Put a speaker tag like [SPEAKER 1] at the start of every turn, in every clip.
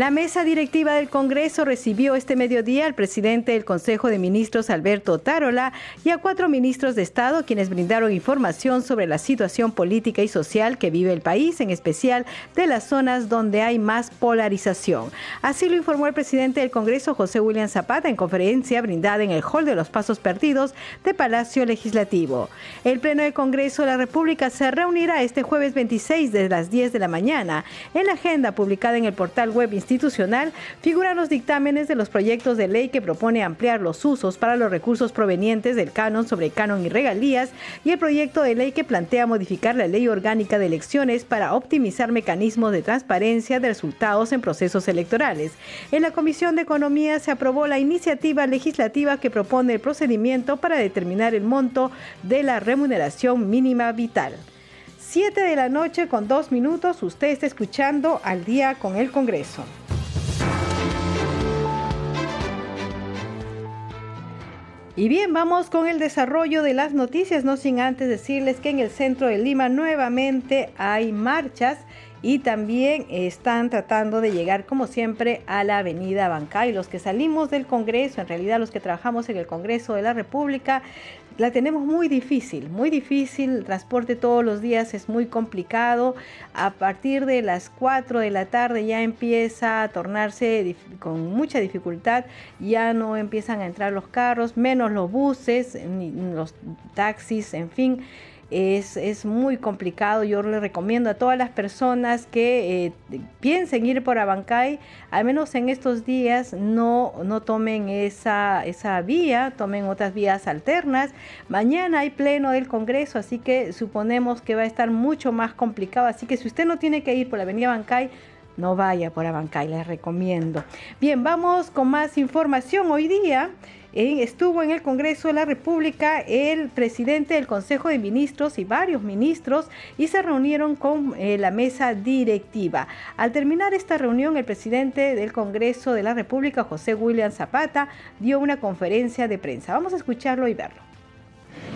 [SPEAKER 1] La mesa directiva del Congreso recibió este mediodía al presidente del Consejo de Ministros, Alberto Tarola, y a cuatro ministros de Estado, quienes brindaron información sobre la situación política y social que vive el país, en especial de las zonas donde hay más polarización. Así lo informó el presidente del Congreso, José William Zapata, en conferencia brindada en el Hall de los Pasos Perdidos de Palacio Legislativo. El Pleno del Congreso de la República se reunirá este jueves 26 desde las 10 de la mañana. En la agenda publicada en el portal web figuran los dictámenes de los proyectos de ley que propone ampliar los usos para los recursos provenientes del canon sobre canon y regalías y el proyecto de ley que plantea modificar la ley orgánica de elecciones para optimizar mecanismos de transparencia de resultados en procesos electorales. En la Comisión de Economía se aprobó la iniciativa legislativa que propone el procedimiento para determinar el monto de la remuneración mínima vital. 7 de la noche con dos minutos, usted está escuchando al día con el Congreso. Y bien, vamos con el desarrollo de las noticias, no sin antes decirles que en el centro de Lima nuevamente hay marchas y también están tratando de llegar como siempre a la avenida Bancay. Los que salimos del Congreso, en realidad los que trabajamos en el Congreso de la República, la tenemos muy difícil, muy difícil. El transporte todos los días es muy complicado. A partir de las 4 de la tarde ya empieza a tornarse con mucha dificultad. Ya no empiezan a entrar los carros, menos los buses, ni los taxis, en fin es, muy complicado. Yo le recomiendo a todas las personas que eh, piensen ir por Abancay, al menos en estos días, no, no tomen esa, esa vía, tomen otras vías alternas. Mañana hay pleno del Congreso, así que suponemos que va a estar mucho más complicado. Así que si usted no tiene que ir por la avenida Abancay, no vaya por Abancay, les recomiendo. Bien, vamos con más información. Hoy día estuvo en el Congreso de la República el presidente del Consejo de Ministros y varios ministros y se reunieron con eh, la mesa directiva. Al terminar esta reunión, el presidente del Congreso de la República, José William Zapata, dio una conferencia de prensa. Vamos a escucharlo y verlo.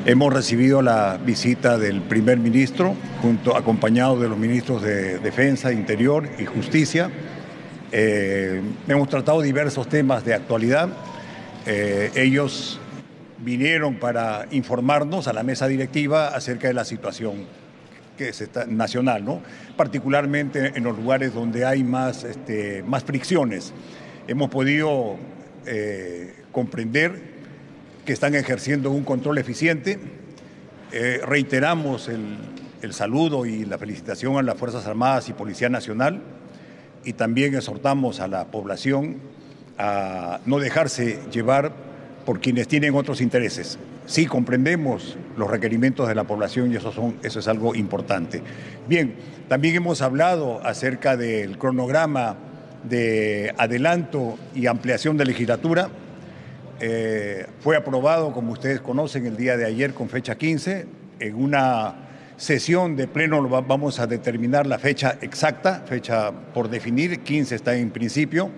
[SPEAKER 2] Hemos recibido la visita del primer ministro, junto, acompañado de los ministros de Defensa, Interior y Justicia. Eh, hemos tratado diversos temas de actualidad eh, ellos vinieron para informarnos a la mesa directiva acerca de la situación que está, nacional, ¿no? particularmente en los lugares donde hay más, este, más fricciones. Hemos podido eh, comprender que están ejerciendo un control eficiente. Eh, reiteramos el, el saludo y la felicitación a las Fuerzas Armadas y Policía Nacional y también exhortamos a la población a no dejarse llevar por quienes tienen otros intereses. Sí comprendemos los requerimientos de la población y eso, son, eso es algo importante. Bien, también hemos hablado acerca del cronograma de adelanto y ampliación de legislatura. Eh, fue aprobado, como ustedes conocen, el día de ayer con fecha 15. En una sesión de pleno vamos a determinar la fecha exacta, fecha por definir, 15 está en principio.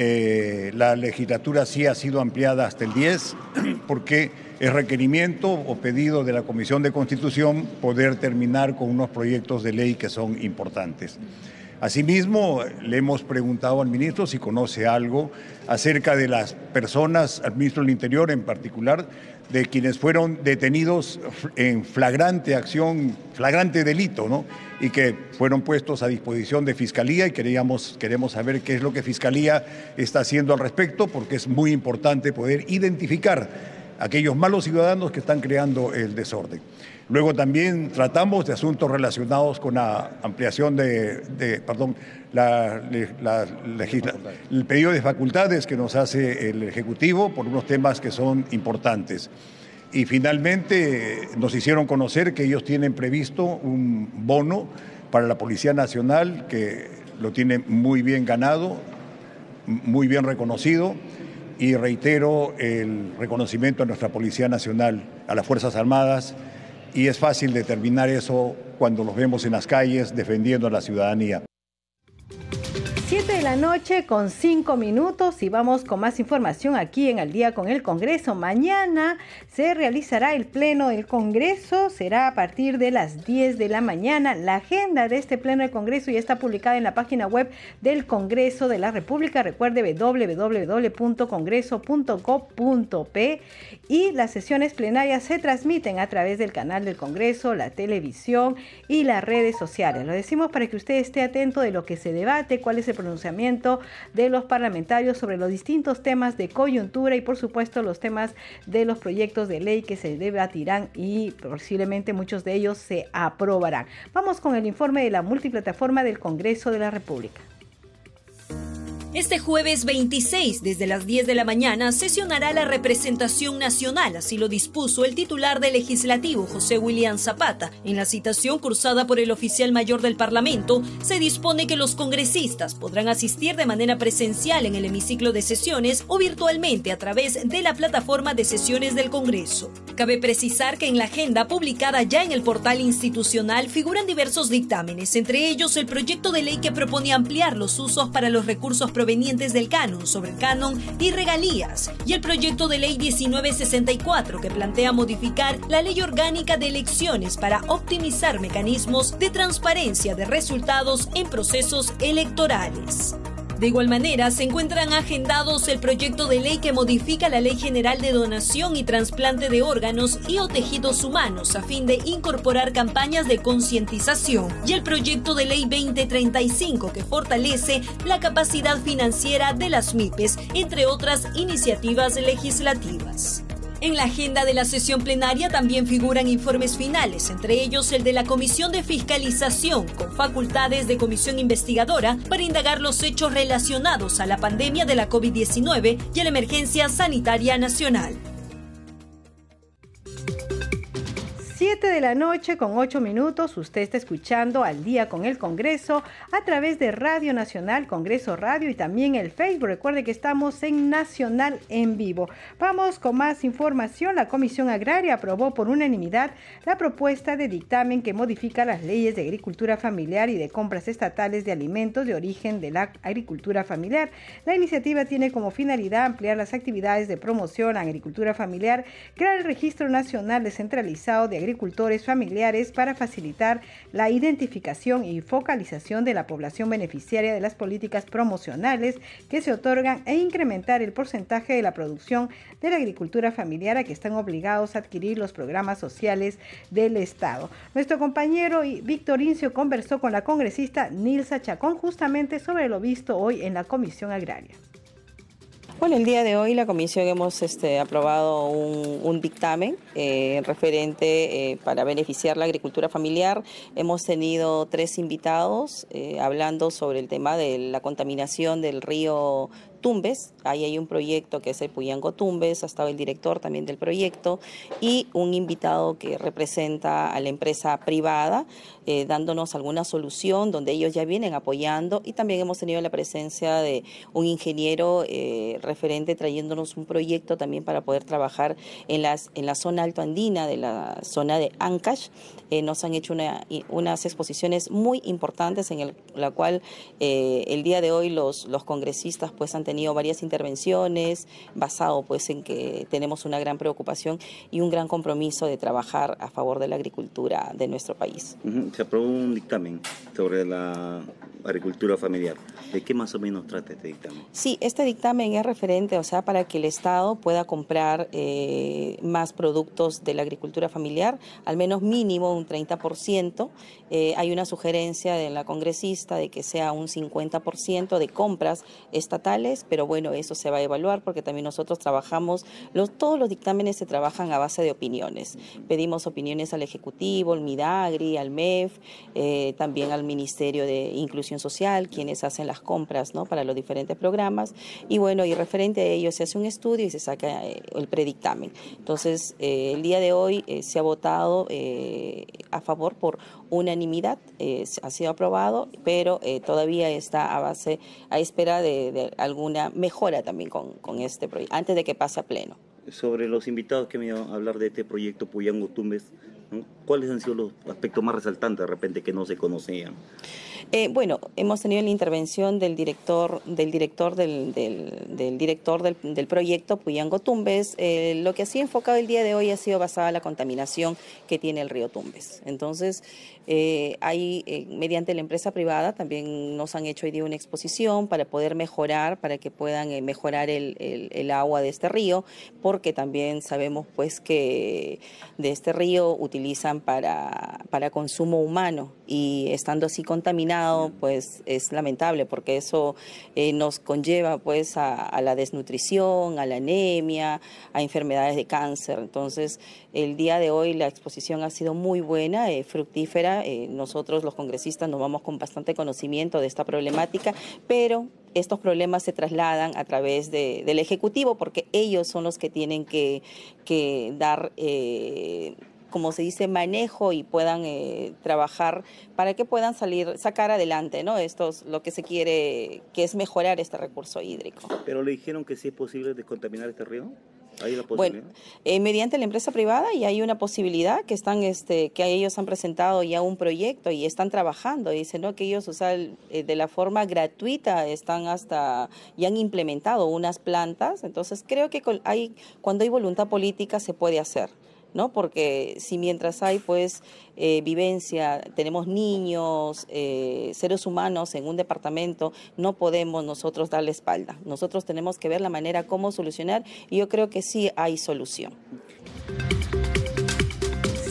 [SPEAKER 2] Eh, la legislatura sí ha sido ampliada hasta el 10 porque es requerimiento o pedido de la Comisión de Constitución poder terminar con unos proyectos de ley que son importantes. Asimismo, le hemos preguntado al ministro si conoce algo acerca de las personas, al ministro del Interior en particular, de quienes fueron detenidos en flagrante acción, flagrante delito, ¿no? Y que fueron puestos a disposición de Fiscalía y queríamos, queremos saber qué es lo que Fiscalía está haciendo al respecto, porque es muy importante poder identificar a aquellos malos ciudadanos que están creando el desorden. Luego también tratamos de asuntos relacionados con la ampliación de, perdón, la, el pedido de facultades que nos hace el Ejecutivo por unos temas que son importantes. Y finalmente nos hicieron conocer que ellos tienen previsto un bono para la Policía Nacional que lo tiene muy bien ganado, muy bien reconocido y reitero el reconocimiento a nuestra Policía Nacional, a las Fuerzas Armadas, y es fácil determinar eso cuando los vemos en las calles defendiendo a la ciudadanía.
[SPEAKER 1] 7 de la noche con 5 minutos y vamos con más información aquí en Al día con el Congreso. Mañana se realizará el pleno del Congreso, será a partir de las 10 de la mañana. La agenda de este pleno del Congreso ya está publicada en la página web del Congreso de la República. Recuerde www.congreso.gov.p y las sesiones plenarias se transmiten a través del canal del Congreso, la televisión y las redes sociales. Lo decimos para que usted esté atento de lo que se debate, cuál es el pronunciamiento de los parlamentarios sobre los distintos temas de coyuntura y por supuesto los temas de los proyectos de ley que se debatirán y posiblemente muchos de ellos se aprobarán. Vamos con el informe de la multiplataforma del Congreso de la República.
[SPEAKER 3] Este jueves 26, desde las 10 de la mañana, sesionará la representación nacional, así lo dispuso el titular del legislativo, José William Zapata. En la citación cursada por el oficial mayor del Parlamento, se dispone que los congresistas podrán asistir de manera presencial en el hemiciclo de sesiones o virtualmente a través de la plataforma de sesiones del Congreso. Cabe precisar que en la agenda publicada ya en el portal institucional figuran diversos dictámenes, entre ellos el proyecto de ley que propone ampliar los usos para los recursos provenientes del canon sobre el canon y regalías, y el proyecto de ley 1964 que plantea modificar la ley orgánica de elecciones para optimizar mecanismos de transparencia de resultados en procesos electorales. De igual manera, se encuentran agendados el proyecto de ley que modifica la Ley General de Donación y Trasplante de Órganos y o Tejidos Humanos a fin de incorporar campañas de concientización y el proyecto de ley 2035 que fortalece la capacidad financiera de las MIPES, entre otras iniciativas legislativas. En la agenda de la sesión plenaria también figuran informes finales, entre ellos el de la Comisión de Fiscalización, con facultades de comisión investigadora para indagar los hechos relacionados a la pandemia de la COVID-19 y a la emergencia sanitaria nacional.
[SPEAKER 1] 7 de la noche con 8 minutos, usted está escuchando al día con el Congreso a través de Radio Nacional, Congreso Radio y también el Facebook. Recuerde que estamos en Nacional en vivo. Vamos con más información. La Comisión Agraria aprobó por unanimidad la propuesta de dictamen que modifica las leyes de agricultura familiar y de compras estatales de alimentos de origen de la agricultura familiar. La iniciativa tiene como finalidad ampliar las actividades de promoción a agricultura familiar, crear el Registro Nacional Descentralizado de Agricultura agricultores familiares para facilitar la identificación y focalización de la población beneficiaria de las políticas promocionales que se otorgan e incrementar el porcentaje de la producción de la agricultura familiar a que están obligados a adquirir los programas sociales del Estado. Nuestro compañero Víctor Incio conversó con la congresista Nilsa Chacón justamente sobre lo visto hoy en la Comisión Agraria.
[SPEAKER 4] Bueno, el día de hoy la comisión hemos este, aprobado un, dictamen eh, referente eh, para beneficiar la agricultura familiar. Hemos tenido tres invitados eh, hablando sobre el tema de la contaminación del río Tumbes, ahí hay un proyecto que es el Puyango Tumbes, ha estado el director también del proyecto y un invitado que representa a la empresa privada, eh, dándonos alguna solución donde ellos ya vienen apoyando y también hemos tenido la presencia de un ingeniero eh, referente trayéndonos un proyecto también para poder trabajar en, las, en la zona alto andina de la zona de Ancash. Eh, nos han hecho una, unas exposiciones muy importantes en la cual el día de hoy los, los congresistas pues han tenido varias intervenciones basado pues en que tenemos una gran preocupación y un gran compromiso de trabajar a favor de la agricultura de nuestro país.
[SPEAKER 5] Se aprobó un dictamen sobre la agricultura familiar. ¿De qué más o menos trata este dictamen?
[SPEAKER 4] Sí, este dictamen es referente, o sea, para que el Estado pueda comprar eh, más productos de la agricultura familiar, al menos mínimo un 30%. Eh, hay una sugerencia de la congresista de que sea un 50% de compras estatales, pero bueno, eso se va a evaluar porque también nosotros trabajamos, todos los dictámenes se trabajan a base de opiniones. Pedimos opiniones al Ejecutivo, al MIDAGRI, al MEF, eh, también al Ministerio de Inclusión Social, quienes hacen las compras ¿no? para los diferentes programas. Y bueno, y referente a ello se hace un estudio y se saca eh, el predictamen. Entonces, eh, el día de hoy eh, se ha votado a favor por unanimidad, ha sido aprobado, pero todavía está a base, a espera de, alguna mejora también con, con este proyecto, antes de que pase a pleno.
[SPEAKER 5] Sobre los invitados que me iban a hablar de este proyecto Puyango Tumbes, ¿cuáles han sido los aspectos más resaltantes de repente que no se conocían?
[SPEAKER 4] Eh, bueno, hemos tenido la intervención del director del director del, director del, proyecto Puyango Tumbes. Eh, lo que ha sido enfocado el día de hoy ha sido basada en la contaminación que tiene el río Tumbes. Entonces, eh, hay, mediante la empresa privada, también nos han hecho hoy día una exposición para poder mejorar, para que puedan mejorar el, agua de este río, porque también sabemos pues que de este río utilizan para, para consumo humano y estando así contaminado, pues es lamentable, porque eso nos conlleva pues a, a la desnutrición, a la anemia, a enfermedades de cáncer. Entonces, el día de hoy la exposición ha sido muy buena, fructífera eh, nosotros los congresistas nos vamos con bastante conocimiento de esta problemática, pero estos problemas se trasladan a través del Ejecutivo porque ellos son los que tienen que, dar... Eh, como se dice, manejo y puedan eh, trabajar para que puedan salir, sacar adelante, ¿no? Esto es lo que se quiere, que es mejorar este recurso hídrico.
[SPEAKER 5] ¿Pero le dijeron que sí es posible descontaminar este río?
[SPEAKER 4] bueno, eh, mediante la empresa privada y hay una posibilidad que están, este, que ellos han presentado ya un proyecto y están trabajando. Y dicen ¿no? que ellos, sea, eh, de la forma gratuita están hasta y han implementado unas plantas. Entonces creo que hay, cuando hay voluntad política se puede hacer. ¿No? Porque si mientras hay pues eh, vivencia, tenemos niños, eh, seres humanos en un departamento, no podemos nosotros darle espalda. Nosotros tenemos que ver la manera cómo solucionar y yo creo que sí hay solución.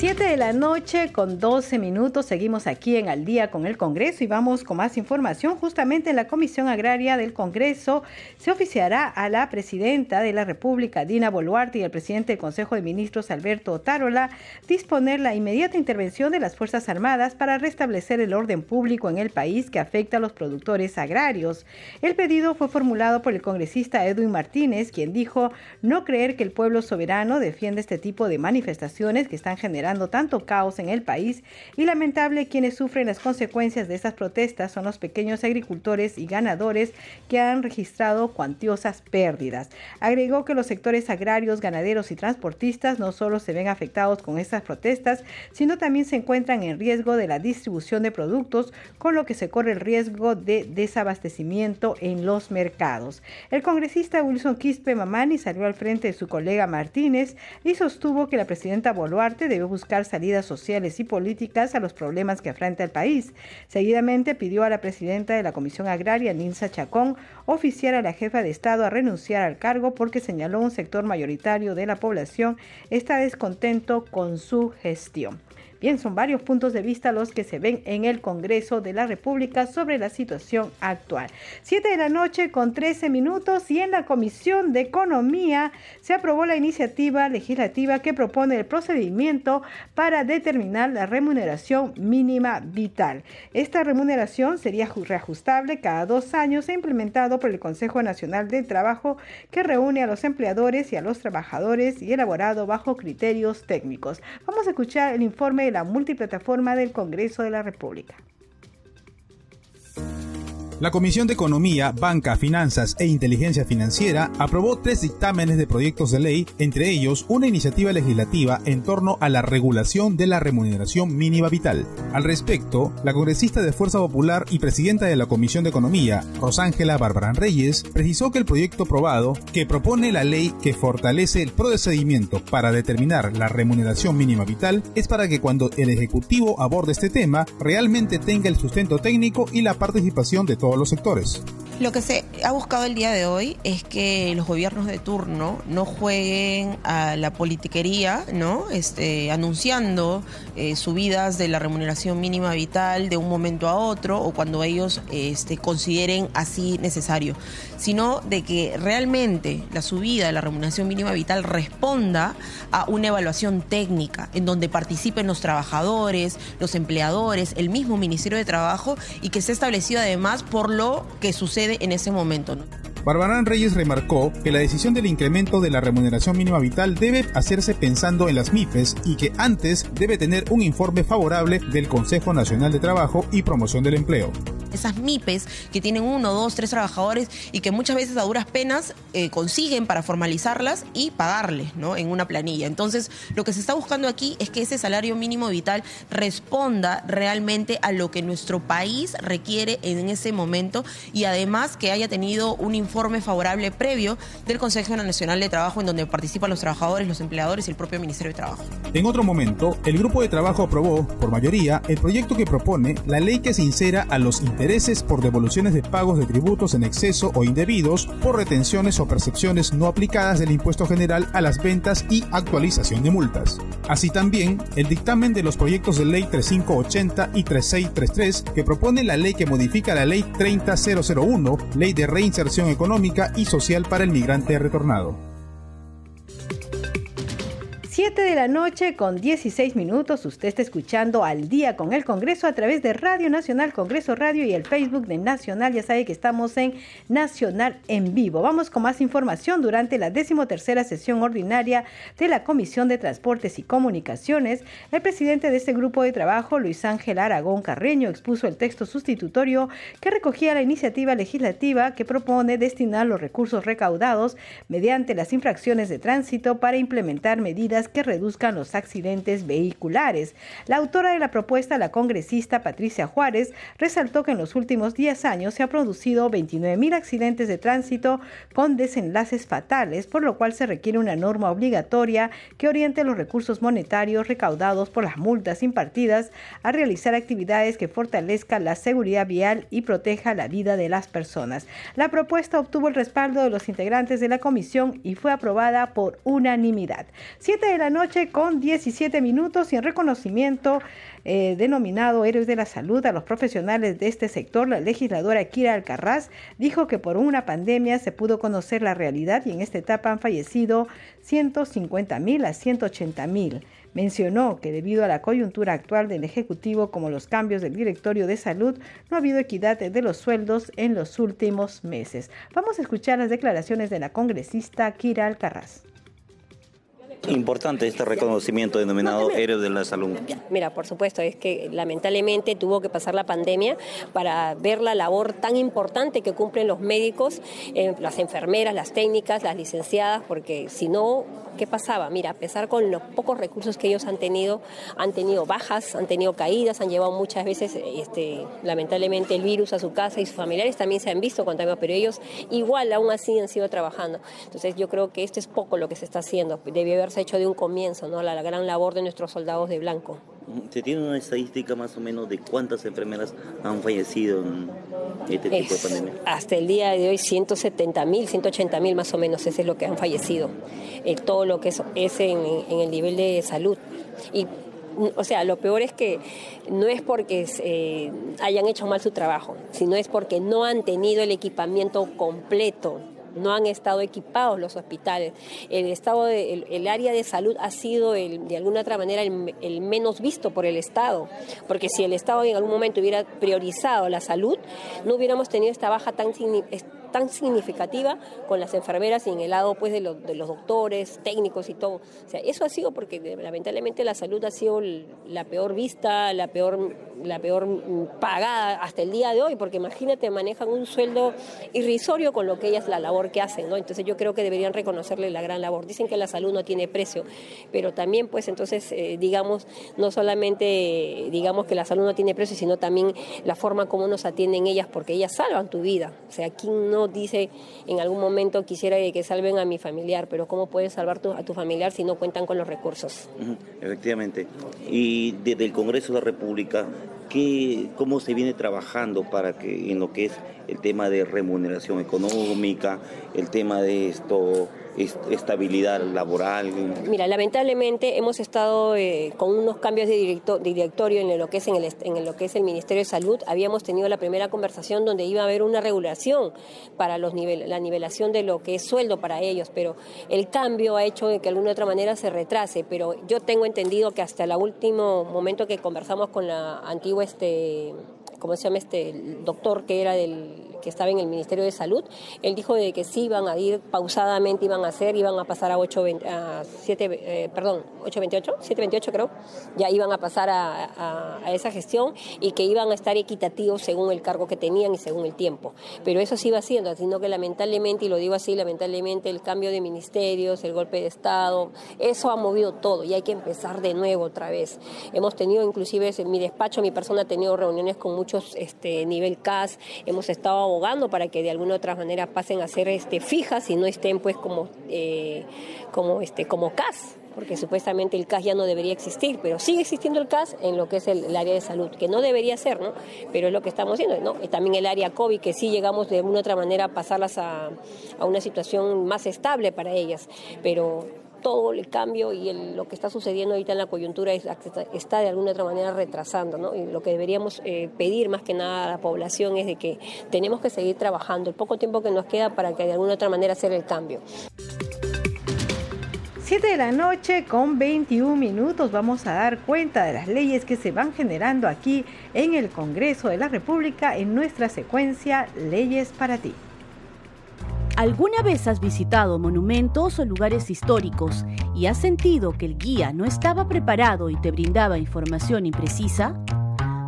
[SPEAKER 1] 7 de la noche con 12 minutos. Seguimos aquí en Al día con el Congreso y vamos con más información. Justamente en la Comisión Agraria del Congreso se oficiará a la presidenta de la República, Dina Boluarte, y al presidente del Consejo de Ministros, Alberto Otárola, disponer la inmediata intervención de las Fuerzas Armadas para restablecer el orden público en el país que afecta a los productores agrarios. El pedido fue formulado por el congresista Edwin Martínez, quien dijo no creer que el pueblo soberano defiende este tipo de manifestaciones que están generando tanto caos en el país y lamentable quienes sufren las consecuencias de estas protestas son los pequeños agricultores y ganadores que han registrado cuantiosas pérdidas. Agregó que los sectores agrarios, ganaderos y transportistas no solo se ven afectados con estas protestas, sino también se encuentran en riesgo de la distribución de productos, con lo que se corre el riesgo de desabastecimiento en los mercados. El congresista Wilson Quispe Mamani salió al frente de su colega Martínez y sostuvo que la presidenta Boluarte debe buscar salidas sociales y políticas a los problemas que afronta el país. Seguidamente pidió a la presidenta de la Comisión Agraria, Ninsa Chacón, oficiar a la jefa de Estado a renunciar al cargo porque señaló un sector mayoritario de la población está descontento con su gestión. Bien, son varios puntos de vista los que se ven en el Congreso de la República sobre la situación actual. Siete de la noche con 13 minutos y en la Comisión de Economía se aprobó la iniciativa legislativa que propone el procedimiento para determinar la remuneración mínima vital. Esta remuneración sería reajustable cada dos años e implementado por el Consejo Nacional del Trabajo que reúne a los empleadores y a los trabajadores y elaborado bajo criterios técnicos. Vamos a escuchar el informe la multiplataforma del Congreso de la República.
[SPEAKER 6] La Comisión de Economía, Banca, Finanzas e Inteligencia Financiera aprobó tres dictámenes de proyectos de ley, entre ellos una iniciativa legislativa en torno a la regulación de la remuneración mínima vital. Al respecto, la congresista de Fuerza Popular y presidenta de la Comisión de Economía, Rosángela Barbarán Reyes, precisó que el proyecto aprobado, que propone la ley que fortalece el procedimiento para determinar la remuneración mínima vital, es para que cuando el Ejecutivo aborde este tema, realmente tenga el sustento técnico y la participación de todos los sectores.
[SPEAKER 7] Lo que se ha buscado el día de hoy es que los gobiernos de turno no jueguen a la politiquería, ¿no? Este, anunciando eh, subidas de la remuneración mínima vital de un momento a otro o cuando ellos este, consideren así necesario, sino de que realmente la subida de la remuneración mínima vital responda a una evaluación técnica en donde participen los trabajadores, los empleadores, el mismo Ministerio de Trabajo y que esté establecido además por lo que sucede en ese momento.
[SPEAKER 6] Barbarán Reyes remarcó que la decisión del incremento de la remuneración mínima vital debe hacerse pensando en las MIPES y que antes debe tener un informe favorable del Consejo Nacional de Trabajo y Promoción del Empleo
[SPEAKER 7] esas MIPES que tienen uno, dos, tres trabajadores y que muchas veces a duras penas eh, consiguen para formalizarlas y pagarles ¿no? en una planilla. Entonces, lo que se está buscando aquí es que ese salario mínimo vital responda realmente a lo que nuestro país requiere en ese momento y además que haya tenido un informe favorable previo del Consejo Nacional de Trabajo en donde participan los trabajadores, los empleadores y el propio Ministerio de Trabajo.
[SPEAKER 6] En otro momento, el grupo de trabajo aprobó, por mayoría, el proyecto que propone la ley que se insera a los intereses por devoluciones de pagos de tributos en exceso o indebidos por retenciones o percepciones no aplicadas del impuesto general a las ventas y actualización de multas. Así también, el dictamen de los proyectos de ley 3580 y 3633 que propone la ley que modifica la ley 30001, ley de reinserción económica y social para el migrante retornado.
[SPEAKER 1] 7 de la noche con 16 minutos. Usted está escuchando al día con el Congreso a través de Radio Nacional, Congreso Radio y el Facebook de Nacional. Ya sabe que estamos en Nacional en vivo. Vamos con más información. Durante la decimotercera sesión ordinaria de la Comisión de Transportes y Comunicaciones, el presidente de este grupo de trabajo, Luis Ángel Aragón Carreño, expuso el texto sustitutorio que recogía la iniciativa legislativa que propone destinar los recursos recaudados mediante las infracciones de tránsito para implementar medidas que reduzcan los accidentes vehiculares. La autora de la propuesta, la congresista Patricia Juárez, resaltó que en los últimos 10 años se han producido 29 accidentes de tránsito con desenlaces fatales, por lo cual se requiere una norma obligatoria que oriente los recursos monetarios recaudados por las multas impartidas a realizar actividades que fortalezcan la seguridad vial y proteja la vida de las personas. La propuesta obtuvo el respaldo de los integrantes de la comisión y fue aprobada por unanimidad. La noche con 17 minutos y en reconocimiento eh, denominado Héroes de la Salud a los profesionales de este sector, la legisladora Kira Alcarraz dijo que por una pandemia se pudo conocer la realidad y en esta etapa han fallecido 150 mil a 180 mil. Mencionó que debido a la coyuntura actual del Ejecutivo como los cambios del directorio de salud, no ha habido equidad de los sueldos en los últimos meses. Vamos a escuchar las declaraciones de la congresista Kira Alcarraz
[SPEAKER 5] importante este reconocimiento denominado Héroes de la Salud?
[SPEAKER 8] Mira, por supuesto, es que lamentablemente tuvo que pasar la pandemia para ver la labor tan importante que cumplen los médicos, eh, las enfermeras, las técnicas, las licenciadas, porque si no, ¿qué pasaba? Mira, a pesar con los pocos recursos que ellos han tenido, han tenido bajas, han tenido caídas, han llevado muchas veces, este, lamentablemente, el virus a su casa y sus familiares también se han visto contaminados, pero ellos igual aún así han sido trabajando. Entonces yo creo que esto es poco lo que se está haciendo. Debe haberse hecho de un comienzo, ¿no? La, gran labor de nuestros soldados de blanco.
[SPEAKER 5] ¿Se tiene una estadística más o menos de cuántas enfermeras han fallecido en este tipo de pandemia?
[SPEAKER 8] Hasta el día de hoy 170 mil, 180 mil más o menos, ese es lo que han fallecido. Eh, todo lo que es, es en, el nivel de salud. Y o sea, lo peor es que no es porque eh, hayan hecho mal su trabajo, sino es porque no han tenido el equipamiento completo no han estado equipados los hospitales. El estado de, el, área de salud ha sido el, de alguna otra manera el, menos visto por el Estado, porque si el Estado en algún momento hubiera priorizado la salud, no hubiéramos tenido esta baja tan tan significativa con las enfermeras y en el lado pues de, los doctores, técnicos y todo. O sea, eso ha sido porque lamentablemente la salud ha sido la peor vista, la peor, la peor pagada hasta el día de hoy, porque imagínate, manejan un sueldo irrisorio con lo que ellas la labor que hacen, ¿no? Entonces yo creo que deberían reconocerle la gran labor. Dicen que la salud no tiene precio, pero también pues entonces eh, digamos, no solamente digamos que la salud no tiene precio, sino también la forma como nos atienden ellas, porque ellas salvan tu vida. O sea, ¿quién no dice en algún momento quisiera que salven a mi familiar, pero cómo puedes salvar a tu familiar si no cuentan con los recursos?
[SPEAKER 5] Efectivamente. Y desde el Congreso de la República, ¿qué, ¿cómo se viene trabajando para que en lo que es el tema de remuneración económica, el tema de esto estabilidad laboral?
[SPEAKER 8] Mira, lamentablemente hemos estado eh, con unos cambios de, directorio en lo, que es en, el, lo que es el Ministerio de Salud. Habíamos tenido la primera conversación donde iba a haber una regulación para los nivel, la nivelación de lo que es sueldo para ellos, pero el cambio ha hecho que alguna otra manera se retrase. Pero yo tengo entendido que hasta el último momento que conversamos con la antigua este ¿cómo se llama este doctor que era del que estaba en el Ministerio de Salud, él dijo de que sí iban a ir pausadamente, iban a hacer, iban a pasar a 8, a 7, eh, perdón, 828, 728 creo, ya iban a pasar a, a, esa gestión y que iban a estar equitativos según el cargo que tenían y según el tiempo. Pero eso sí iba siendo, sino que lamentablemente, y lo digo así, lamentablemente el cambio de ministerios, el golpe de Estado, eso ha movido todo y hay que empezar de nuevo otra vez. Hemos tenido inclusive en mi despacho, mi persona ha tenido reuniones con muchos este, nivel CAS, hemos estado abogando para que de alguna otra manera pasen a ser este, fijas y no estén pues como, eh, como, este, como CAS porque supuestamente el CAS ya no debería existir, pero sigue existiendo el CAS en lo que es el, área de salud, que no debería ser, ¿no? Pero es lo que estamos haciendo, ¿no? También el área COVID, que sí llegamos de alguna otra manera a pasarlas a, a una situación más estable para ellas, pero todo el cambio y lo que está sucediendo ahorita en la coyuntura está de alguna otra manera retrasando, ¿no? Y lo que deberíamos eh, pedir más que nada a la población es de que tenemos que seguir trabajando el poco tiempo que nos queda para que de alguna otra manera hacer el cambio.
[SPEAKER 1] 7 de la noche con 21 minutos vamos a dar cuenta de las leyes que se van generando aquí en el Congreso de la República en nuestra secuencia Leyes para ti.
[SPEAKER 9] ¿Alguna vez has visitado monumentos o lugares históricos y has sentido que el guía no estaba preparado y te brindaba información imprecisa?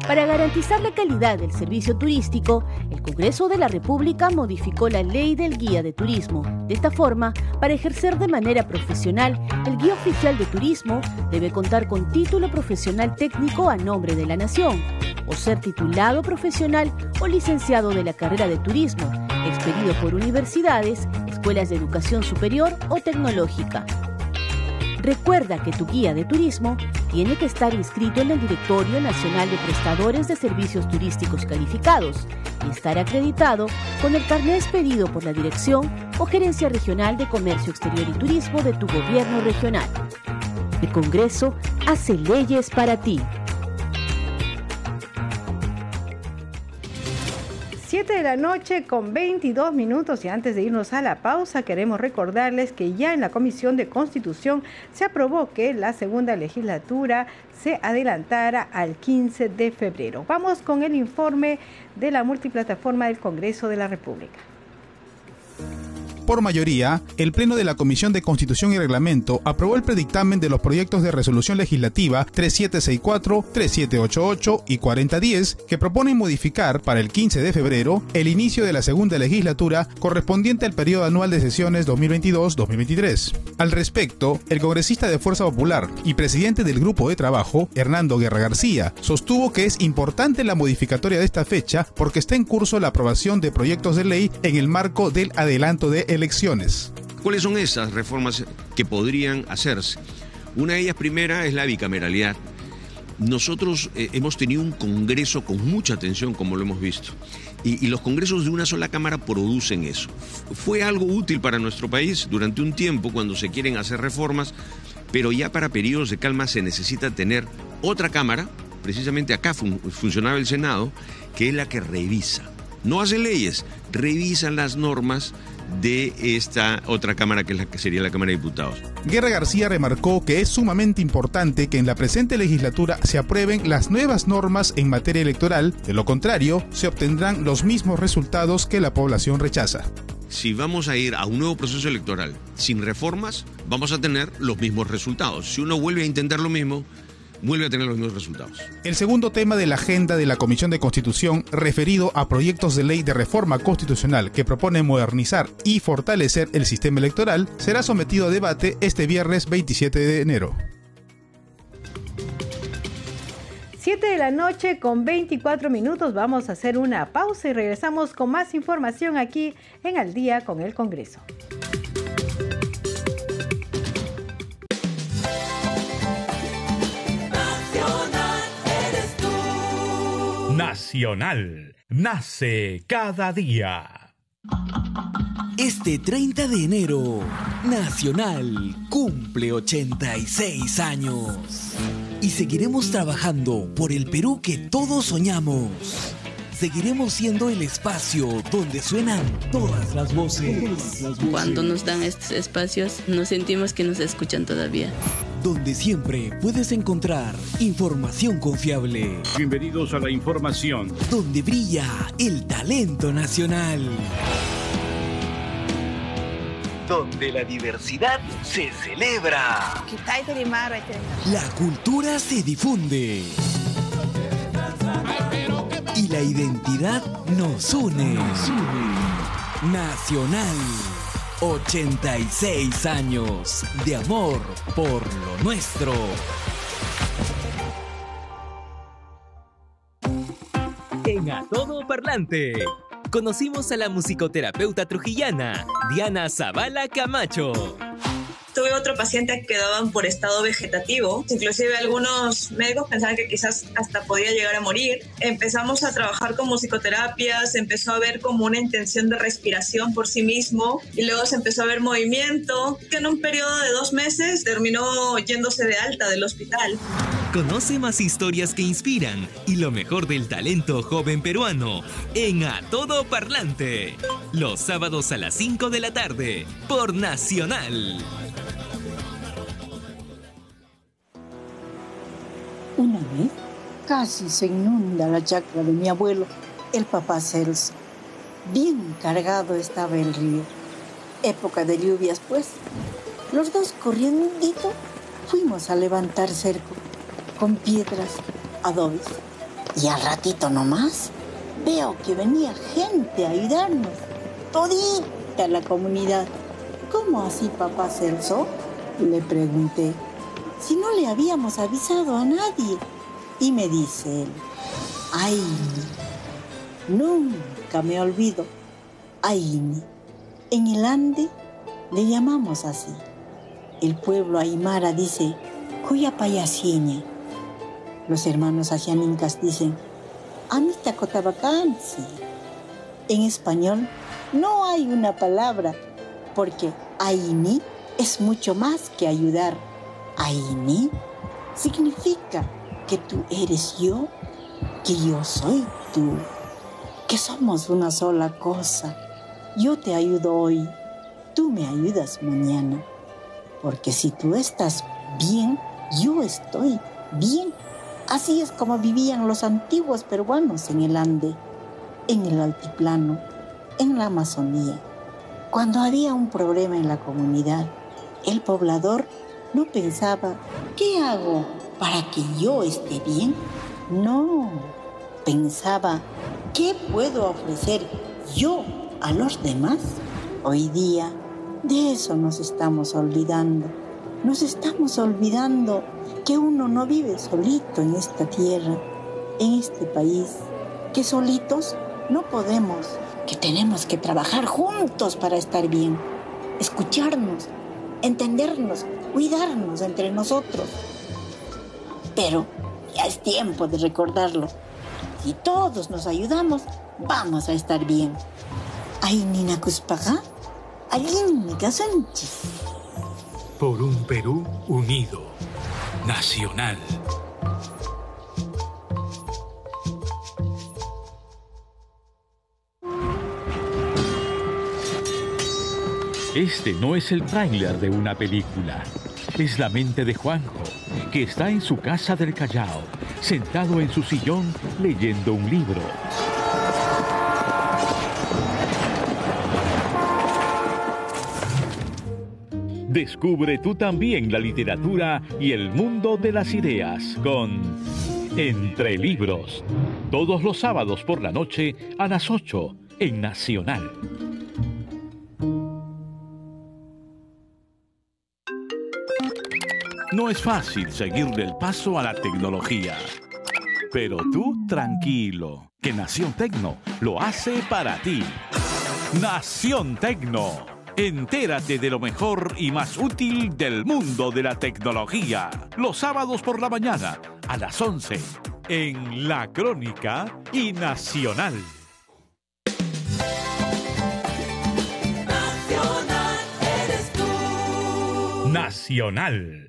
[SPEAKER 9] Para garantizar la calidad del servicio turístico, el Congreso de la República modificó la ley del guía de turismo. De esta forma, para ejercer de manera profesional, el guía oficial de turismo debe contar con título profesional técnico a nombre de la nación, o ser titulado profesional o licenciado de la carrera de turismo, expedido por universidades, escuelas de educación superior o tecnológica. Recuerda que tu guía de turismo tiene que estar inscrito en el Directorio Nacional de Prestadores de Servicios Turísticos Calificados y estar acreditado con el carnet expedido por la Dirección o Gerencia Regional de Comercio Exterior y Turismo de tu gobierno regional. El Congreso hace leyes para ti.
[SPEAKER 1] 7 de la noche con 22 minutos y antes de irnos a la pausa queremos recordarles que ya en la Comisión de Constitución se aprobó que la segunda legislatura se adelantara al 15 de febrero. Vamos con el informe de la multiplataforma del Congreso de la República
[SPEAKER 6] por mayoría, el Pleno de la Comisión de Constitución y Reglamento aprobó el predictamen de los proyectos de resolución legislativa 3764, 3788 y 4010 que proponen modificar para el 15 de febrero el inicio de la segunda legislatura correspondiente al periodo anual de sesiones 2022-2023. Al respecto, el congresista de Fuerza Popular y presidente del grupo de trabajo, Hernando Guerra García, sostuvo que es importante la modificatoria de esta fecha porque está en curso la aprobación de proyectos de ley en el marco del adelanto de elecciones.
[SPEAKER 10] ¿Cuáles son esas reformas que podrían hacerse? Una de ellas primera es la bicameralidad. Nosotros eh, hemos tenido un Congreso con mucha atención, como lo hemos visto, y, los congresos de una sola Cámara producen eso. Fue algo útil para nuestro país durante un tiempo cuando se quieren hacer reformas, pero ya para periodos de calma se necesita tener otra Cámara, precisamente acá funcionaba el Senado, que es la que revisa. No hace leyes, revisa las normas de esta otra Cámara que, es la, que sería la Cámara de Diputados.
[SPEAKER 6] Guerra García remarcó que es sumamente importante que en la presente legislatura se aprueben las nuevas normas en materia electoral, de lo contrario se obtendrán los mismos resultados que la población rechaza.
[SPEAKER 10] Si vamos a ir a un nuevo proceso electoral sin reformas, vamos a tener los mismos resultados. Si uno vuelve a intentar lo mismo, vuelve a tener los mismos resultados.
[SPEAKER 6] El segundo tema de la agenda de la Comisión de Constitución, referido a proyectos de ley de reforma constitucional que propone modernizar y fortalecer el sistema electoral, será sometido a debate este viernes 27 de enero.
[SPEAKER 1] 7 de la noche con 24 minutos. Vamos a hacer una pausa y regresamos con más información aquí en Al día con el Congreso.
[SPEAKER 11] Nacional. Nace cada día.
[SPEAKER 12] Este 30 de enero, Nacional cumple 86 años. Y seguiremos trabajando por el Perú que todos soñamos. Seguiremos siendo el espacio donde suenan todas las voces.
[SPEAKER 13] Cuando nos dan estos espacios, nos sentimos que nos escuchan todavía.
[SPEAKER 12] Donde siempre puedes encontrar información confiable.
[SPEAKER 14] Bienvenidos a la información.
[SPEAKER 12] Donde brilla el talento nacional. Donde la diversidad se celebra. La cultura se difunde. Y la identidad nos une. Nacional. 86 años de amor por lo nuestro.
[SPEAKER 15] En A Todo Parlante, conocimos a la musicoterapeuta trujillana, Diana Zavala Camacho.
[SPEAKER 16] Tuve otro paciente que quedaban por estado vegetativo, inclusive algunos médicos pensaban que quizás hasta podía llegar a morir. Empezamos a trabajar con musicoterapia, se empezó a ver como una intención de respiración por sí mismo y luego se empezó a ver movimiento, que en un periodo de dos meses terminó yéndose de alta del hospital.
[SPEAKER 15] Conoce más historias que inspiran y lo mejor del talento joven peruano en A Todo Parlante. Los sábados a las 5 de la tarde por Nacional.
[SPEAKER 17] Una vez casi se inunda la chacra de mi abuelo, el papá Celso. Bien cargado estaba el río. Época de lluvias, pues. Los dos corriendo fuimos a levantar cerco con piedras, adobes. Y al ratito nomás veo que venía gente a ayudarnos. Todita la comunidad. ¿Cómo así, papá Celso? Le pregunté si no le habíamos avisado a nadie? Y me dice él, ay, nunca me olvido, Aini. En el Ande le llamamos así. El pueblo aymara dice, cuya payasiña. Los hermanos ajianincas dicen, amita cotabacansi. En español no hay una palabra, porque Aini es mucho más que ayudar Aini significa que tú eres yo, que yo soy tú, que somos una sola cosa. Yo te ayudo hoy, tú me ayudas mañana, porque si tú estás bien, yo estoy bien. Así es como vivían los antiguos peruanos en el Ande, en el altiplano, en la Amazonía. Cuando había un problema en la comunidad, el poblador no pensaba, ¿qué hago para que yo esté bien? No, pensaba, ¿qué puedo ofrecer yo a los demás? Hoy día de eso nos estamos olvidando. Nos estamos olvidando que uno no vive solito en esta tierra, en este país, que solitos no podemos, que tenemos que trabajar juntos para estar bien, escucharnos, entendernos, cuidarnos entre nosotros. Pero ya es tiempo de recordarlo. Si todos nos ayudamos, vamos a estar bien. Ay, Nina Cuspaga, alguien Sánchez.
[SPEAKER 11] Por un Perú unido, nacional. Este no es el tráiler de una película. Es la mente de Juanjo, que está en su casa del Callao, sentado en su sillón leyendo un libro. Descubre tú también la literatura y el mundo de las ideas con Entre Libros. Todos los sábados por la noche a las 8 en Nacional. No es fácil seguirle el paso a la tecnología. Pero tú tranquilo, que Nación Tecno lo hace para ti. Nación Tecno. Entérate de lo mejor y más útil del mundo de la tecnología. Los sábados por la mañana a las 11 en La Crónica y Nacional. Nacional.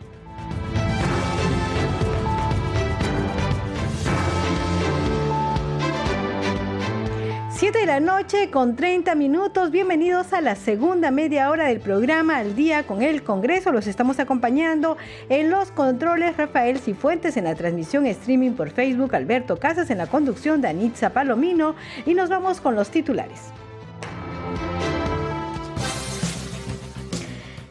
[SPEAKER 1] Siete de la noche con 30 minutos. Bienvenidos a la segunda media hora del programa Al Día con el Congreso. Los estamos acompañando en los controles Rafael Cifuentes en la transmisión streaming por Facebook, Alberto Casas en la conducción, Danitza Palomino y nos vamos con los titulares.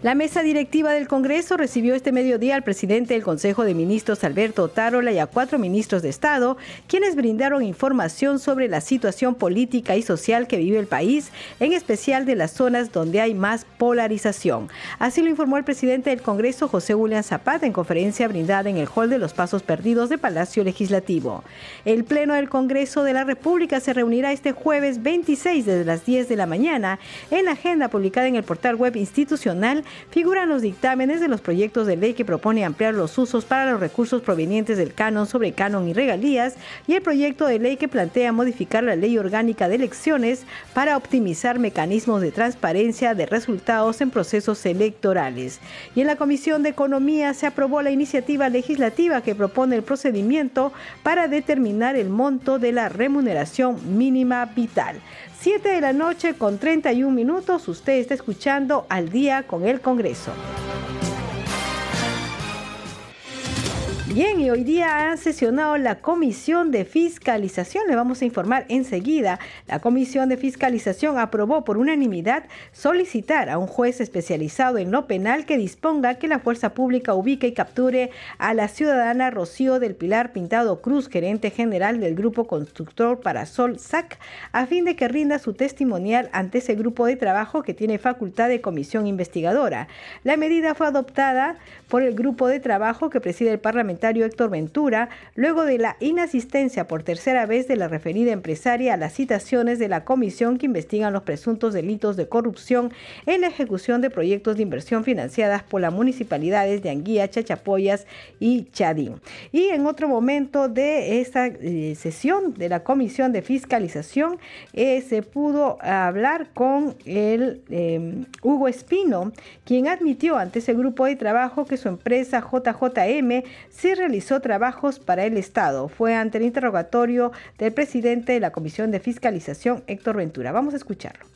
[SPEAKER 1] La mesa directiva del Congreso recibió este mediodía al presidente del Consejo de Ministros, Alberto Tarola, y a cuatro ministros de Estado, quienes brindaron información sobre la situación política y social que vive el país, en especial de las zonas donde hay más polarización. Así lo informó el presidente del Congreso, José William Zapata, en conferencia brindada en el Hall de los Pasos Perdidos de Palacio Legislativo. El Pleno del Congreso de la República se reunirá este jueves 26 desde las 10 de la mañana. En la agenda publicada en el portal web institucional, figuran los dictámenes de los proyectos de ley que propone ampliar los usos para los recursos provenientes del canon sobre canon y regalías y el proyecto de ley que plantea modificar la ley orgánica de elecciones para optimizar mecanismos de transparencia de resultados en procesos electorales. Y en la Comisión de Economía se aprobó la iniciativa legislativa que propone el procedimiento para determinar el monto de la remuneración mínima vital. 7 de la noche con 31 minutos. Usted está escuchando al día con el Congreso. Bien, y hoy día ha sesionado la Comisión de Fiscalización. Le vamos a informar enseguida. La Comisión de Fiscalización aprobó por unanimidad solicitar a un juez especializado en lo penal que disponga que la fuerza pública ubique y capture a la ciudadana Rocío del Pilar Pintado Cruz, gerente general del Grupo Constructor Parasol SAC, a fin de que rinda su testimonial ante ese grupo de trabajo que tiene facultad de comisión investigadora. La medida fue adoptada por el grupo de trabajo que preside el Parlamento Héctor Ventura, luego de la inasistencia por tercera vez de la referida empresaria a las citaciones de la comisión que investigan los presuntos delitos de corrupción en la ejecución de proyectos de inversión financiadas por las municipalidades de Anguía, Chachapoyas y Chadín. Y en otro momento de esta eh, sesión de la comisión de fiscalización eh, se pudo hablar con el eh, Hugo Espino, quien admitió ante ese grupo de trabajo que su empresa JJM se realizó trabajos para el Estado. Fue ante el interrogatorio del presidente de la Comisión de Fiscalización, Héctor Ventura. Vamos a escucharlo.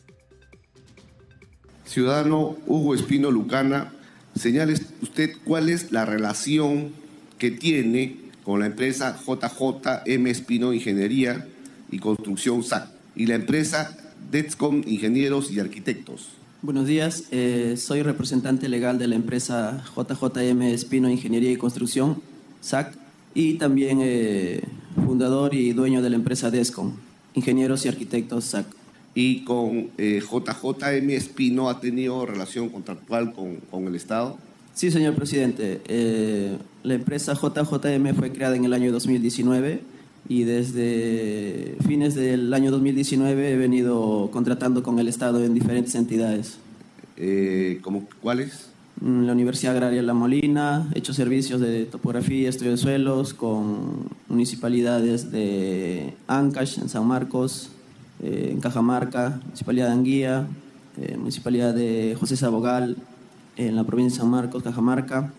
[SPEAKER 18] Ciudadano Hugo Espino Lucana, señale usted cuál es la relación que tiene con la empresa JJM Espino Ingeniería y Construcción SAC y la empresa Detscom Ingenieros y Arquitectos.
[SPEAKER 19] Buenos días, eh, soy representante legal de la empresa JJM Espino Ingeniería y Construcción SAC, y también eh, fundador y dueño de la empresa DESCOM, Ingenieros y Arquitectos SAC.
[SPEAKER 18] ¿Y con eh, JJM Espino ha tenido relación contractual con, con el Estado?
[SPEAKER 19] Sí, señor presidente. Eh, la empresa JJM fue creada en el año 2019 y desde fines del año 2019 he venido contratando con el Estado en diferentes entidades.
[SPEAKER 18] Eh, ¿Cómo cuáles?
[SPEAKER 19] La Universidad Agraria La Molina, he hecho servicios de topografía, estudio de suelos con municipalidades de Ancash, en San Marcos, eh, en Cajamarca, Municipalidad de Anguía, eh, Municipalidad de José Sabogal, en la provincia de San Marcos, Cajamarca,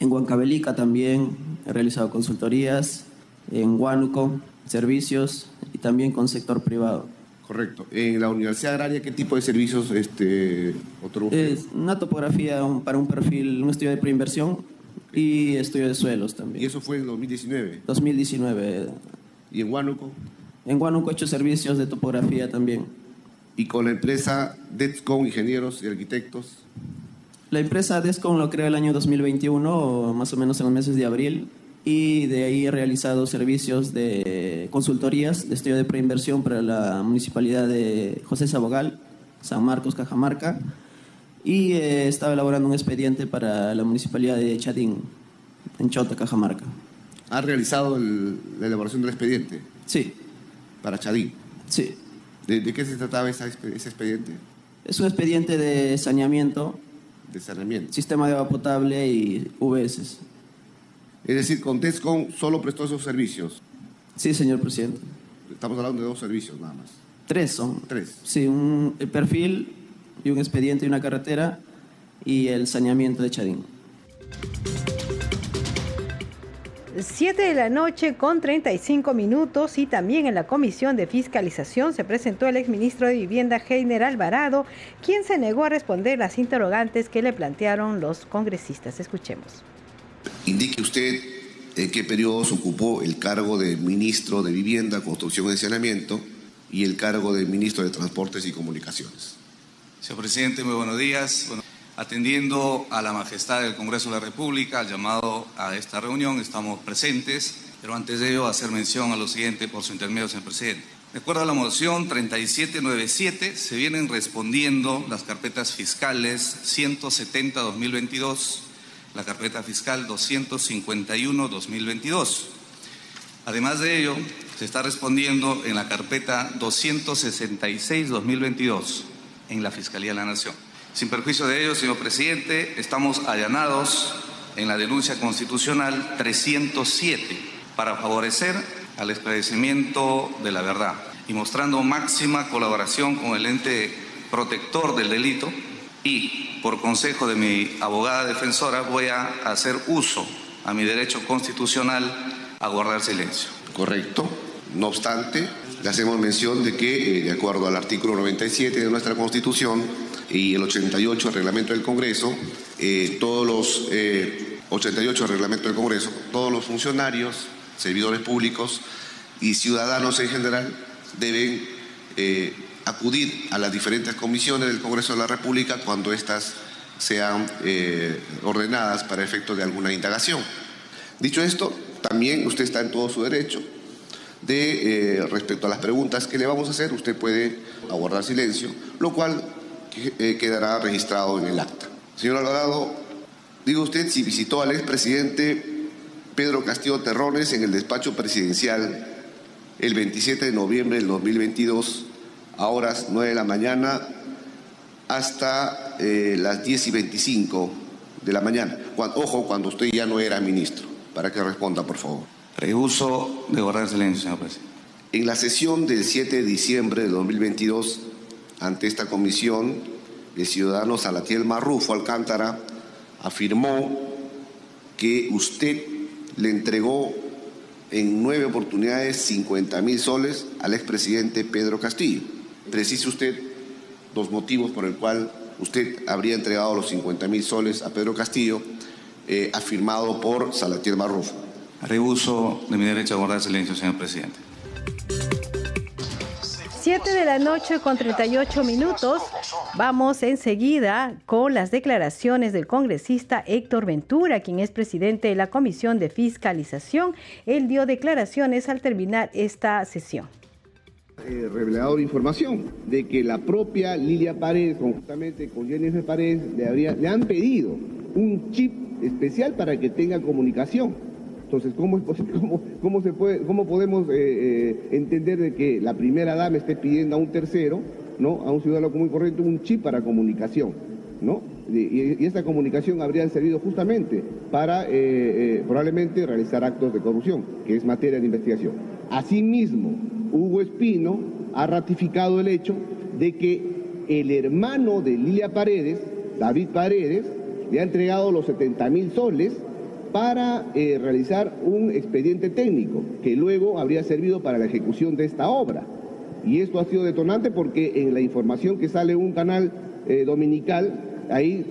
[SPEAKER 19] En Huancavelica también he realizado consultorías, en Huánuco, servicios y también con sector privado.
[SPEAKER 20] Correcto. En la Universidad Agraria, ¿qué tipo de servicios este, otorgó?
[SPEAKER 19] Es una topografía para un perfil, un estudio de preinversión y estudio de suelos también.
[SPEAKER 20] ¿Y eso fue en 2019?
[SPEAKER 19] 2019.
[SPEAKER 20] ¿Y en Huánuco?
[SPEAKER 19] En Huánuco he hecho servicios de topografía también.
[SPEAKER 20] ¿Y con la empresa Detscom Ingenieros y Arquitectos?
[SPEAKER 19] La empresa Descom lo creó el año 2021, más o menos en los meses de abril, y de ahí he realizado servicios de consultorías de estudio de preinversión para la municipalidad de José Sabogal, San Marcos, Cajamarca, y he estado elaborando un expediente para la municipalidad de Chadín, en Chota, Cajamarca.
[SPEAKER 20] ¿Ha realizado la elaboración del expediente?
[SPEAKER 19] Sí.
[SPEAKER 20] ¿Para Chadín?
[SPEAKER 19] Sí.
[SPEAKER 20] ¿De, qué se trataba ese expediente?
[SPEAKER 19] Es un expediente de saneamiento
[SPEAKER 20] de saneamiento.
[SPEAKER 19] Sistema de agua potable y VS.
[SPEAKER 20] Es decir, con TESCON solo prestó esos servicios.
[SPEAKER 19] Sí, señor presidente.
[SPEAKER 20] Estamos hablando de dos servicios nada más.
[SPEAKER 19] Tres son.
[SPEAKER 20] Tres.
[SPEAKER 19] Sí, un perfil y un expediente y una carretera y el saneamiento de Chadín.
[SPEAKER 1] 7 de la noche con 35 minutos y también en la Comisión de Fiscalización se presentó el exministro de Vivienda Heiner Alvarado, quien se negó a responder las interrogantes que le plantearon los congresistas. Escuchemos.
[SPEAKER 20] Indique usted en qué periodos ocupó el cargo de ministro de Vivienda, Construcción y Saneamiento y el cargo de ministro de Transportes y Comunicaciones.
[SPEAKER 21] Señor presidente, muy buenos días. Atendiendo a la majestad del Congreso de la República, al llamado a esta reunión, estamos presentes, pero antes de ello hacer mención a lo siguiente por su intermedio, señor presidente. De acuerdo a la moción 3797, se vienen respondiendo las carpetas fiscales 170-2022, la carpeta fiscal 251-2022. Además de ello, se está respondiendo en la carpeta 266-2022 en la Fiscalía de la Nación. Sin perjuicio de ello, señor presidente, estamos allanados en la denuncia constitucional 307 para favorecer al esclarecimiento de la verdad y mostrando máxima colaboración con el ente protector del delito y por consejo de mi abogada defensora voy a hacer uso a mi derecho constitucional a guardar silencio.
[SPEAKER 20] Correcto. No obstante, le hacemos mención de que, eh, de acuerdo al artículo 97 de nuestra Constitución, y el 88 del reglamento del Congreso, eh, todos los 88 eh, del reglamento del Congreso, todos los funcionarios, servidores públicos y ciudadanos en general deben eh, acudir a las diferentes comisiones del Congreso de la República cuando éstas sean ordenadas para efecto de alguna indagación. Dicho esto, también usted está en todo su derecho de, respecto a las preguntas que le vamos a hacer, usted puede aguardar silencio, lo cual eh, quedará registrado en el acta. Señor Alvarado, diga usted si visitó al expresidente Pedro Castillo Terrones en el despacho presidencial el 27 de noviembre del 2022 a horas 9 de la mañana hasta eh, las 10 y 25 de la mañana. ojo, cuando usted ya no era ministro. Para que responda, por favor.
[SPEAKER 21] Rehuso de guardar silencio, señor presidente.
[SPEAKER 20] En la sesión del 7 de diciembre de 2022 ante esta comisión, el ciudadano Salatiel Marrufo Alcántara afirmó que usted le entregó en nueve oportunidades 50 mil soles al expresidente Pedro Castillo. Precise usted los motivos por el cual usted habría entregado los 50 mil soles a Pedro Castillo, eh, afirmado por Salatiel Marrufo.
[SPEAKER 21] Rehuso de mi derecho a guardar silencio, señor presidente.
[SPEAKER 1] 7 de la noche con 38 minutos. Vamos enseguida con las declaraciones del congresista Héctor Ventura, quien es presidente de la Comisión de Fiscalización. Él dio declaraciones al terminar esta sesión.
[SPEAKER 20] Eh, revelador información de que la propia Lilia Paredes, conjuntamente con Jennifer Paredes, le, le han pedido un chip especial para que tenga comunicación entonces, ¿cómo, cómo, se puede, cómo podemos eh, eh, entender de que la primera dama esté pidiendo a un tercero, ¿no? a un ciudadano común y corriente, un chip para comunicación? ¿No? Y, esta comunicación habría servido justamente para eh, probablemente realizar actos de corrupción, que es materia de investigación. Asimismo, Hugo Espino ha ratificado el hecho de que el hermano de Lilia Paredes, David Paredes, le ha entregado los 70 mil soles
[SPEAKER 18] para eh, realizar un expediente técnico que luego habría servido para la ejecución de esta obra. Y esto ha sido detonante porque en la información que sale un canal eh, dominical, ahí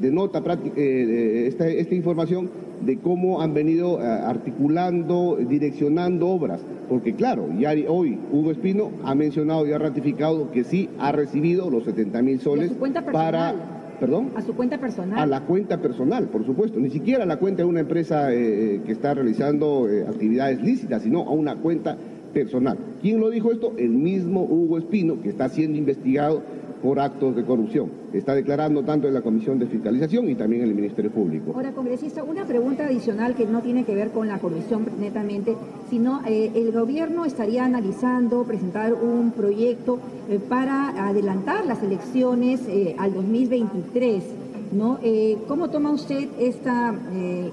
[SPEAKER 18] denota esta, esta información de cómo han venido articulando, direccionando obras. Porque claro, ya hoy Hugo Espino ha mencionado y ha ratificado que sí ha recibido los 70 mil soles para ¿Perdón?
[SPEAKER 22] A su cuenta personal.
[SPEAKER 18] A la cuenta personal, por supuesto. Ni siquiera a la cuenta de una empresa eh, que está realizando eh, actividades lícitas, sino a una cuenta personal. ¿Quién lo dijo esto? El mismo Hugo Espino, que está siendo investigado por actos de corrupción. Está declarando tanto en la Comisión de Fiscalización y también en el Ministerio Público.
[SPEAKER 22] Ahora, congresista, una pregunta adicional que no tiene que ver con la comisión netamente, sino eh, el gobierno estaría analizando presentar un proyecto eh, para adelantar las elecciones eh, al 2023. ¿No? ¿Cómo toma usted esta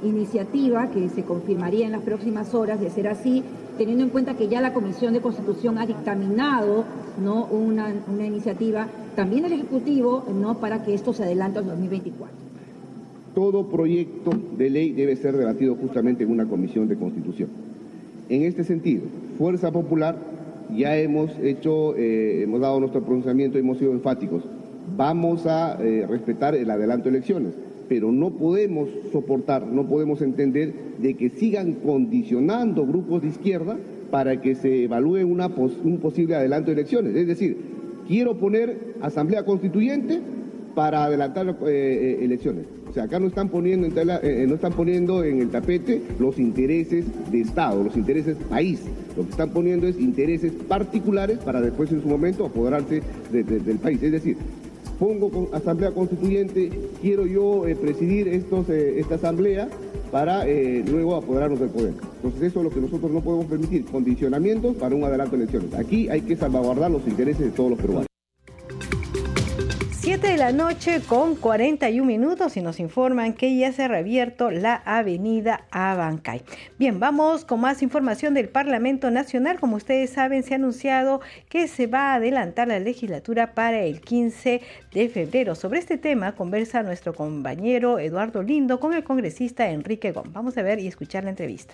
[SPEAKER 22] iniciativa que se confirmaría en las próximas horas de ser así? Teniendo en cuenta que ya la Comisión de Constitución ha dictaminado ¿no? una, iniciativa, también el Ejecutivo, ¿no? para que esto se adelante al 2024.
[SPEAKER 18] Todo proyecto de ley debe ser debatido justamente en una Comisión de Constitución. En este sentido, Fuerza Popular ya hemos hecho, eh, hemos dado nuestro pronunciamiento y hemos sido enfáticos. Vamos a eh, respetar el adelanto de elecciones pero no podemos soportar, no podemos entender de que sigan condicionando grupos de izquierda para que se evalúe un posible adelanto de elecciones. Es decir, quiero poner asamblea constituyente para adelantar eh, eh, elecciones. O sea, acá no están, poniendo en eh, no están poniendo en el tapete los intereses de Estado, los intereses país. Lo que están poniendo es intereses particulares para después en su momento apoderarse del país. Es decir, pongo asamblea constituyente, quiero yo eh, presidir estos, eh, esta asamblea para eh, luego apoderarnos del poder. Entonces eso es lo que nosotros no podemos permitir, condicionamientos para un adelanto de elecciones. Aquí hay que salvaguardar los intereses de todos los peruanos.
[SPEAKER 1] 7 de la noche con 41 minutos y nos informan que ya se ha reabierto la avenida Abancay. Bien, vamos con más información del Parlamento Nacional. Como ustedes saben, se ha anunciado que se va a adelantar la legislatura para el 15 de febrero. Sobre este tema conversa nuestro compañero Eduardo Lindo con el congresista Enrique Gómez. Vamos a ver y escuchar la entrevista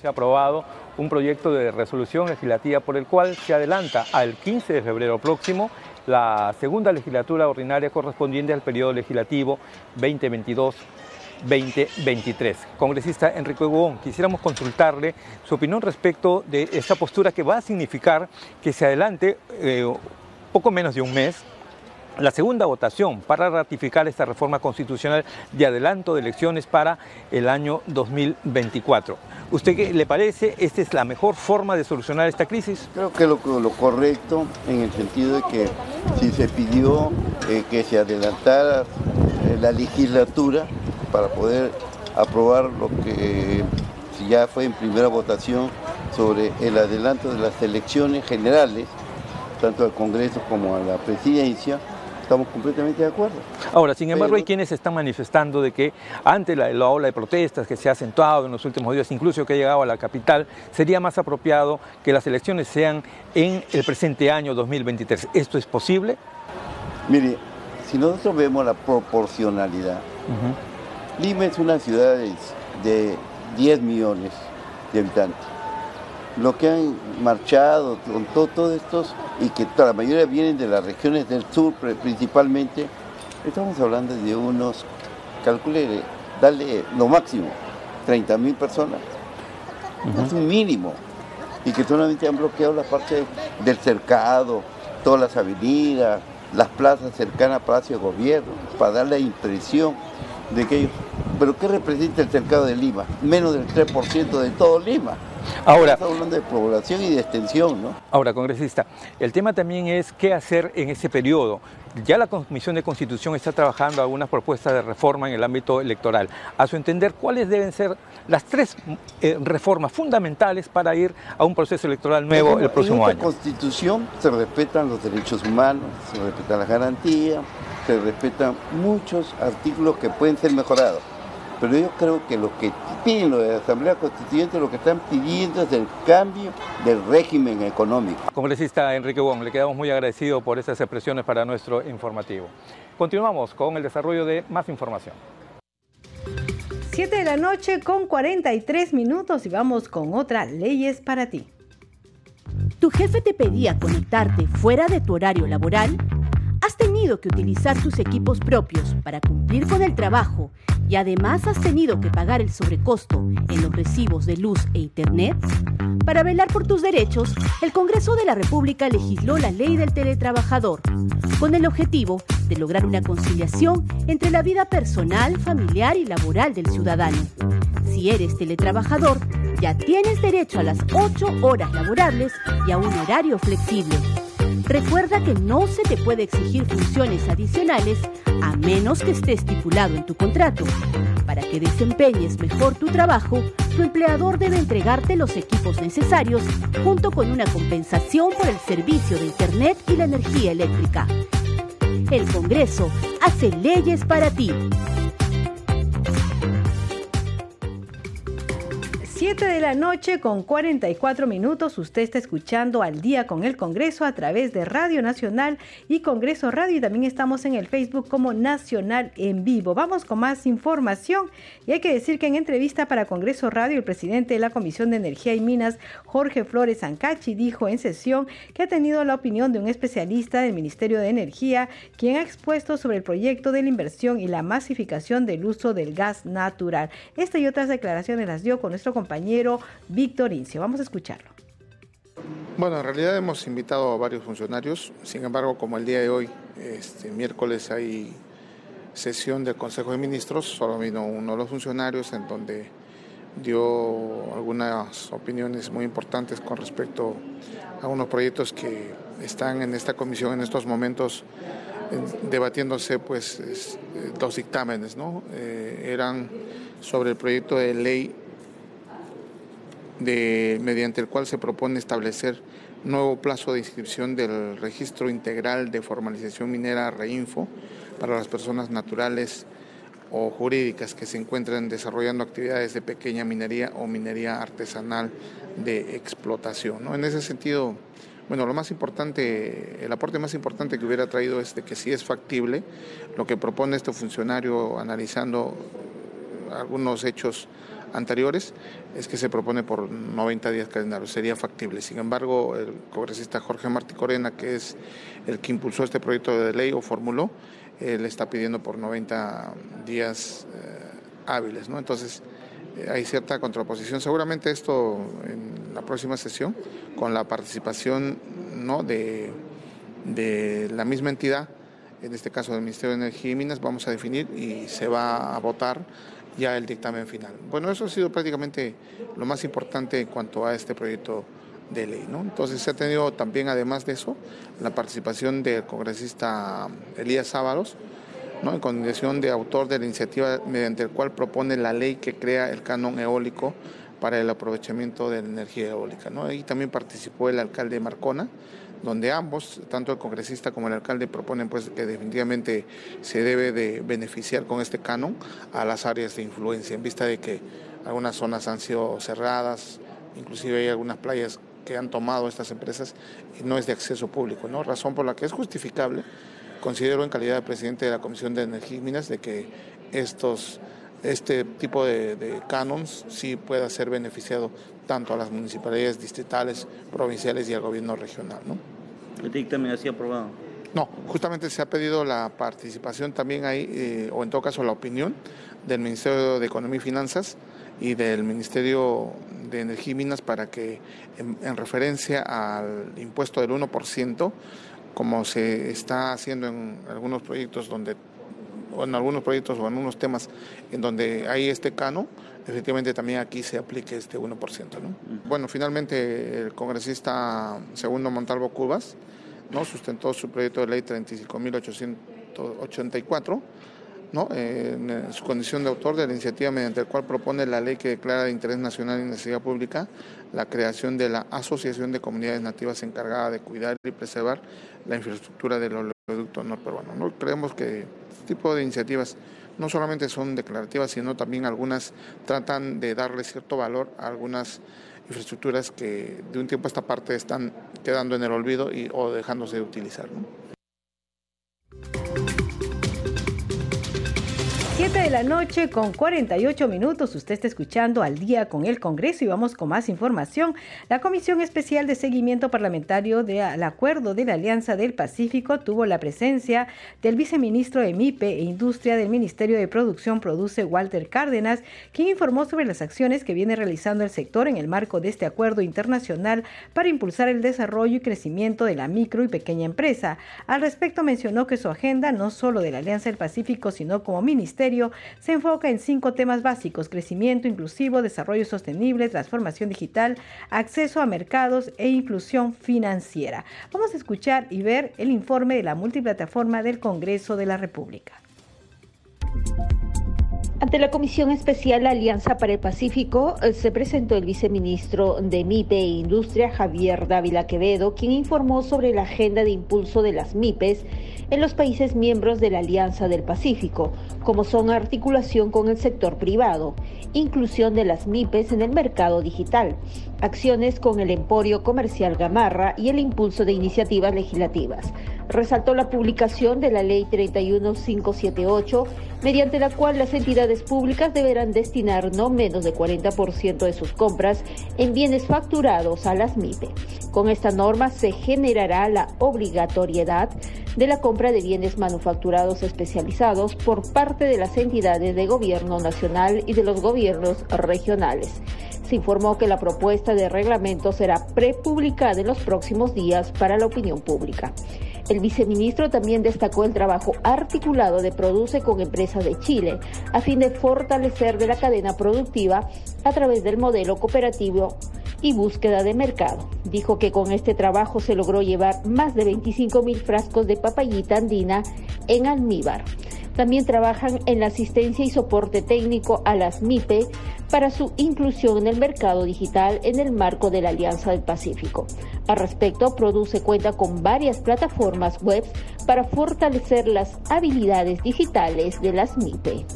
[SPEAKER 23] se ha aprobado un proyecto de resolución legislativa por el cual se adelanta al 15 de febrero próximo la segunda legislatura ordinaria correspondiente al periodo legislativo 2022-2023. Congresista Enrique Hugo, quisiéramos consultarle su opinión respecto de esta postura que va a significar que se adelante eh, poco menos de un mes la segunda votación para ratificar esta reforma constitucional de adelanto de elecciones para el año 2024. ¿Usted qué le parece? ¿Esta es la mejor forma de solucionar esta crisis?
[SPEAKER 24] Creo que lo, lo correcto en el sentido de que si se pidió eh, que se adelantara eh, la legislatura para poder aprobar lo que ya fue en primera votación sobre el adelanto de las elecciones generales, tanto al Congreso como a la presidencia, estamos completamente de acuerdo.
[SPEAKER 23] Ahora, sin embargo, hay quienes están manifestando de que ante la, ola de protestas que se ha acentuado en los últimos días, incluso que ha llegado a la capital, sería más apropiado que las elecciones sean en el presente año 2023. ¿Esto es posible?
[SPEAKER 24] Mire, si nosotros vemos la proporcionalidad, Lima es una ciudad de 10 millones de habitantes lo que han marchado con todos estos y que la mayoría vienen de las regiones del sur principalmente, estamos hablando de unos, calcule, dale lo máximo, 30 mil personas. Es un mínimo. Y que solamente han bloqueado la parte del cercado, todas las avenidas, las plazas cercanas a Palacio de Gobierno, para dar la impresión de que ellos... ¿Pero qué representa el cercado de Lima? Menos del 3% de todo Lima.
[SPEAKER 23] Ahora,
[SPEAKER 24] Estamos hablando de población y de extensión, ¿no?
[SPEAKER 23] Ahora, congresista, el tema también es qué hacer en ese periodo. Ya la Comisión de Constitución está trabajando algunas propuestas de reforma en el ámbito electoral. A su entender, ¿cuáles deben ser las tres eh, reformas fundamentales para ir a un proceso electoral nuevo el próximo
[SPEAKER 24] año?
[SPEAKER 23] En
[SPEAKER 24] la Constitución se respetan los derechos humanos, se respetan las garantías, se respetan muchos artículos que pueden ser mejorados pero yo creo que lo que piden los de la Asamblea Constituyente, lo que están pidiendo es el cambio del régimen económico.
[SPEAKER 23] Congresista Enrique Wong, le quedamos muy agradecidos por esas expresiones para nuestro informativo. Continuamos con el desarrollo de más información.
[SPEAKER 1] 7 de la noche con 43 minutos y vamos con otra Leyes para ti.
[SPEAKER 9] ¿Tu jefe te pedía conectarte fuera de tu horario laboral? ¿Has tenido que utilizar tus equipos propios para cumplir con el trabajo y además has tenido que pagar el sobrecosto en los recibos de luz e internet? Para velar por tus derechos, el Congreso de la República legisló la ley del teletrabajador, con el objetivo de lograr una conciliación entre la vida personal, familiar y laboral del ciudadano. Si eres teletrabajador, ya tienes derecho a las 8 horas laborables y a un horario flexible. Recuerda que no se te puede exigir funciones adicionales a menos que esté estipulado en tu contrato. Para que desempeñes mejor tu trabajo, tu empleador debe entregarte los equipos necesarios junto con una compensación por el servicio de Internet y la energía eléctrica. El Congreso hace leyes para ti.
[SPEAKER 1] 7 de la noche con 44 minutos. Usted está escuchando al día con el Congreso a través de Radio Nacional y Congreso Radio. Y también estamos en el Facebook como Nacional en Vivo. Vamos con más información. Y hay que decir que en entrevista para Congreso Radio, el presidente de la Comisión de Energía y Minas, Jorge Flores Ancachi, dijo en sesión que ha tenido la opinión de un especialista del Ministerio de Energía, quien ha expuesto sobre el proyecto de la inversión y la masificación del uso del gas natural. Esta y otras declaraciones las dio con nuestro compañero compañero Víctor Incio. Vamos a escucharlo.
[SPEAKER 25] Bueno, en realidad hemos invitado a varios funcionarios, sin embargo, como el día de hoy, este miércoles hay sesión del Consejo de Ministros, solo vino uno de los funcionarios en donde dio algunas opiniones muy importantes con respecto a unos proyectos que están en esta comisión en estos momentos debatiéndose pues dos dictámenes, ¿no? Eh, eran sobre el proyecto de ley mediante el cual se propone establecer nuevo plazo de inscripción del registro integral de formalización minera Reinfo para las personas naturales o jurídicas que se encuentran desarrollando actividades de pequeña minería o minería artesanal de explotación. En ese sentido, bueno, lo más importante, el aporte más importante que hubiera traído es de que si es factible lo que propone este funcionario analizando algunos hechos anteriores es que se propone por 90 días calendarios, sería factible. Sin embargo, el congresista Jorge Martí Corena, que es el que impulsó este proyecto de ley o formuló, él está pidiendo por 90 días eh, hábiles, ¿no? Entonces, eh, hay cierta contraposición. Seguramente esto en la próxima sesión, con la participación ¿no? de, de la misma entidad, en este caso del Ministerio de Energía y Minas, vamos a definir y se va a votar ya el dictamen final. Bueno, eso ha sido prácticamente lo más importante en cuanto a este proyecto de ley. Entonces se ha tenido también, además de eso, la participación del congresista Elías Ábalos, ¿no? en condición de autor de la iniciativa mediante el cual propone la ley que crea el canon eólico para el aprovechamiento de la energía eólica. ¿no? Ahí también participó el alcalde Marcona, donde ambos, tanto el congresista como el alcalde, proponen pues que definitivamente se debe de beneficiar con este canon a las áreas de influencia, en vista de que algunas zonas han sido cerradas, inclusive hay algunas playas que han tomado estas empresas y no es de acceso público, ¿no? Razón por la que es justificable, considero en calidad de presidente de la Comisión de Energía y Minas, de que estos este tipo de, de canons sí pueda ser beneficiado tanto a las municipalidades distritales, provinciales y al gobierno regional. ¿no?
[SPEAKER 5] ¿El dictamen ha sido aprobado?
[SPEAKER 25] No, justamente se ha pedido la participación también ahí, eh, o en todo caso la opinión del Ministerio de Economía y Finanzas y del Ministerio de Energía y Minas para que en, referencia al impuesto del 1%, como se está haciendo en algunos proyectos donde o en algunos proyectos o en unos temas en donde hay este cano, efectivamente también aquí se aplique este 1%. ¿no? Bueno, finalmente el congresista Segundo Montalvo Cubas ¿no? sustentó su proyecto de ley 35.884 ¿no? en su condición de autor de la iniciativa mediante la cual propone la ley que declara de interés nacional y necesidad pública la creación de la Asociación de Comunidades Nativas encargada de cuidar y preservar la infraestructura del oleoducto norperuano. ¿no? Creemos que este tipo de iniciativas no solamente son declarativas, sino también algunas tratan de darle cierto valor a algunas infraestructuras que de un tiempo a esta parte están quedando en el olvido y, o dejándose de utilizar.
[SPEAKER 1] 7 de la noche con 48 minutos. Usted está escuchando al día con el Congreso y vamos con más información. La Comisión Especial de Seguimiento Parlamentario del Acuerdo de la Alianza del Pacífico tuvo la presencia del viceministro de MIPE e Industria del Ministerio de Producción Produce Walter Cárdenas, quien informó sobre las acciones que viene realizando el sector en el marco de este acuerdo internacional para impulsar el desarrollo y crecimiento de la micro y pequeña empresa. Al respecto mencionó que su agenda no solo de la Alianza del Pacífico, sino como ministerio se enfoca en cinco temas básicos, crecimiento inclusivo, desarrollo sostenible, transformación digital, acceso a mercados e inclusión financiera. Vamos a escuchar y ver el informe de la multiplataforma del Congreso de la República.
[SPEAKER 25] Ante la Comisión Especial Alianza para el Pacífico eh, se presentó el viceministro de MIPE e Industria, Javier Dávila Quevedo, quien informó sobre la agenda de impulso de las MIPES en los países miembros de la Alianza del Pacífico, como son articulación con el sector privado, inclusión de las MIPES en el mercado digital, acciones con el emporio comercial Gamarra y el impulso de iniciativas legislativas. Resaltó la publicación de la Ley 31578, mediante la cual las entidades públicas deberán destinar no menos de 40% de sus compras en bienes facturados a las MIPE. Con esta norma se generará la obligatoriedad de la compra de bienes manufacturados especializados por parte de las entidades de gobierno nacional y de los gobiernos regionales. Se informó que la propuesta de reglamento será prepublicada en los próximos días para la opinión pública. El viceministro también destacó el trabajo articulado de Produce con empresas de Chile a fin de fortalecer de la cadena productiva a través del modelo cooperativo y búsqueda de mercado. Dijo que con este trabajo se logró llevar más de 25 mil frascos de papayita andina en almíbar. También trabajan en la asistencia y soporte técnico a las MIPE para su inclusión en el mercado digital en el marco de la Alianza del Pacífico. Al respecto, Produce cuenta con varias plataformas web para fortalecer las habilidades digitales de las MIPE.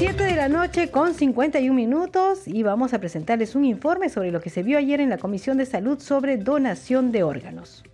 [SPEAKER 1] 7 de la noche con 51 minutos y vamos a presentarles un informe sobre lo que se vio ayer en la Comisión de Salud sobre donación de órganos.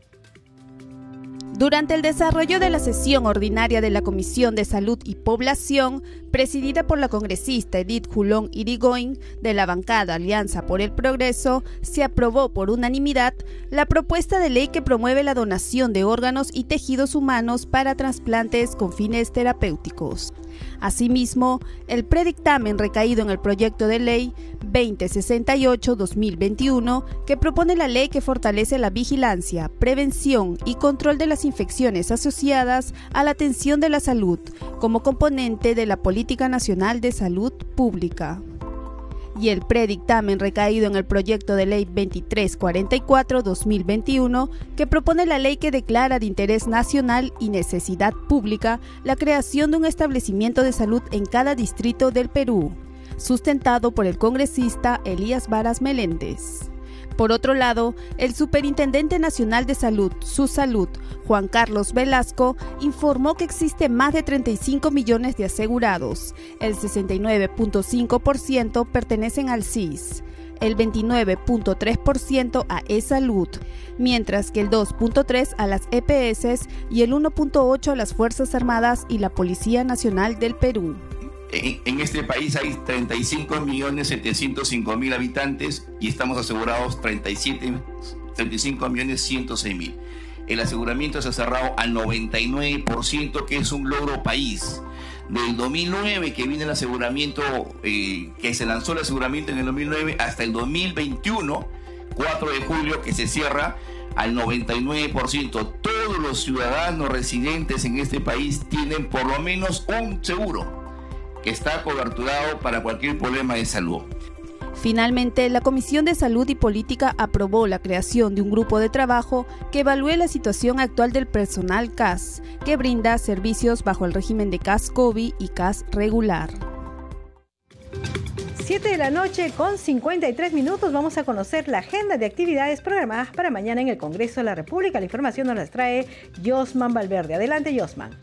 [SPEAKER 26] Durante el desarrollo de la sesión ordinaria de la Comisión de Salud y Población, presidida por la congresista Edith Julón Irigoyen de la bancada Alianza por el Progreso, se aprobó por unanimidad la propuesta de ley que promueve la donación de órganos y tejidos humanos para trasplantes con fines terapéuticos. Asimismo, el predictamen recaído en el proyecto de ley 2068-2021, que propone la ley que fortalece la vigilancia, prevención y control de las infecciones asociadas a la atención de la salud como componente de la Política Nacional de Salud Pública y el predictamen recaído en el proyecto de ley 2344-2021 que propone la ley que declara de interés nacional y necesidad pública la creación de un establecimiento de salud en cada distrito del Perú, sustentado por el congresista Elías Varas Meléndez. Por otro lado, el Superintendente Nacional de Salud, Su Salud, Juan Carlos Velasco, informó que existe más de 35 millones de asegurados. El 69.5% pertenecen al CIS, el 29.3% a E-Salud, mientras que el 2.3% a las EPS y el 1.8% a las Fuerzas Armadas y la Policía Nacional del Perú.
[SPEAKER 27] En, este país hay 35.705.000 habitantes y estamos asegurados 37, 35.106.000. El aseguramiento se ha cerrado al 99%, que es un logro país. Del 2009 que viene el aseguramiento, eh, que se lanzó el aseguramiento en el 2009, hasta el 2021, 4 de julio, que se cierra al 99%. Todos los ciudadanos residentes en este país tienen por lo menos un seguro está coberturado para cualquier problema de salud.
[SPEAKER 26] Finalmente, la Comisión de Salud y Política aprobó la creación de un grupo de trabajo que evalúe la situación actual del personal CAS, que brinda servicios bajo el régimen de CAS COVID y CAS regular.
[SPEAKER 1] 7 de la noche con 53 minutos vamos a conocer la agenda de actividades programadas para mañana en el Congreso de la República. La información nos la trae Josman Valverde. Adelante, Josman.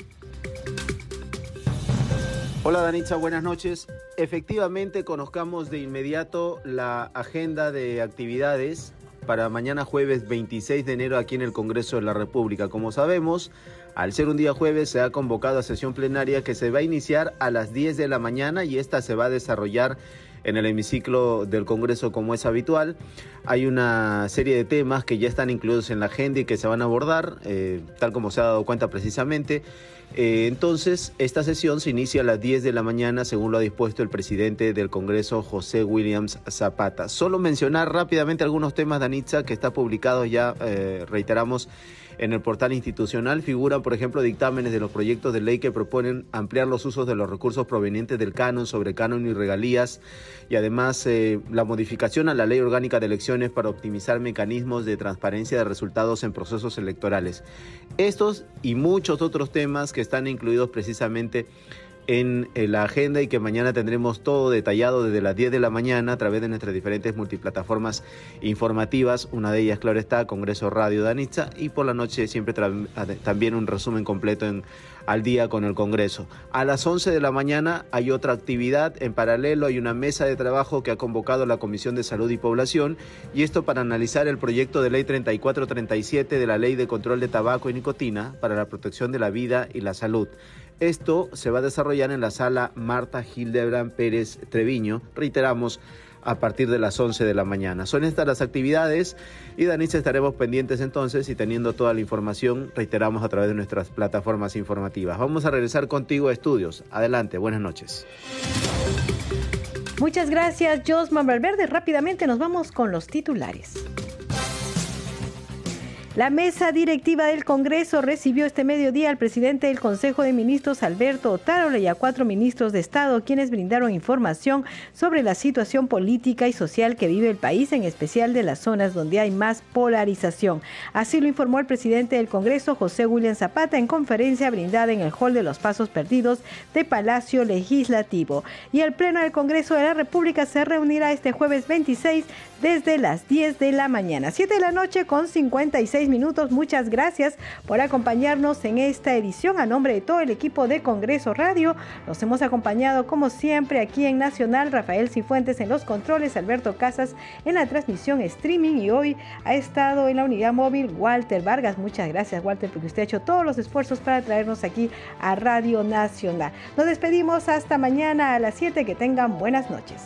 [SPEAKER 28] Hola Danitza, buenas noches. Efectivamente, conozcamos de inmediato la agenda de actividades para mañana jueves 26 de enero aquí en el Congreso de la República. Como sabemos, Al ser un día jueves, se ha convocado a sesión plenaria que se va a iniciar a las 10 de la mañana y esta se va a desarrollar en el hemiciclo del Congreso como es habitual. Hay una serie de temas que ya están incluidos en la agenda y que se van a abordar, eh, tal como se ha dado cuenta precisamente. Eh, entonces, esta sesión se inicia a las 10 de la mañana, según lo ha dispuesto el presidente del Congreso, José Williams Zapata. Solo mencionar rápidamente algunos temas, Danitza, que está publicado ya, eh, reiteramos, en el portal institucional figuran, por ejemplo, dictámenes de los proyectos de ley que proponen ampliar los usos de los recursos provenientes del canon sobre canon y regalías y además eh, la modificación a la ley orgánica de elecciones para optimizar mecanismos de transparencia de resultados en procesos electorales. Estos y muchos otros temas que están incluidos precisamente en la agenda y que mañana tendremos todo detallado desde las 10 de la mañana a través de nuestras diferentes multiplataformas informativas. Una de ellas, claro está, Congreso Radio Danitza y por la noche siempre también un resumen completo en al día con el Congreso. A las 11 de la mañana hay otra actividad. En paralelo hay una mesa de trabajo que ha convocado la Comisión de Salud y Población y esto para analizar el proyecto de ley 3437 de la Ley de Control de Tabaco y Nicotina para la protección de la vida y la salud. Esto se va a desarrollar en la sala Marta Hildebrand Pérez Treviño, reiteramos, a partir de las 11 de la mañana. Son estas las actividades y Danisa estaremos pendientes entonces y teniendo toda la información, reiteramos a través de nuestras plataformas informativas. Vamos a regresar contigo a estudios. Adelante, buenas noches.
[SPEAKER 1] Muchas gracias, Josman Valverde. Rápidamente nos vamos con los titulares. La mesa directiva del Congreso recibió este mediodía al presidente del Consejo de Ministros, Alberto Otárola, y a cuatro ministros de Estado, quienes brindaron información sobre la situación política y social que vive el país, en especial de las zonas donde hay más polarización. Así lo informó el presidente del Congreso, José William Zapata, en conferencia brindada en el Hall de los Pasos Perdidos de Palacio Legislativo. Y el Pleno del Congreso de la República se reunirá este jueves 26 desde las 10 de la mañana. 7 de la noche con 56 minutos. Muchas gracias por acompañarnos en esta edición. A nombre de todo el equipo de Congreso Radio, nos hemos acompañado como siempre aquí en Nacional, Rafael Cifuentes en los controles, Alberto Casas en la transmisión streaming y hoy ha estado en la unidad móvil Walter Vargas. Muchas gracias Walter porque usted ha hecho todos los esfuerzos para traernos aquí a Radio Nacional. Nos despedimos hasta mañana a las 7. Que tengan buenas noches.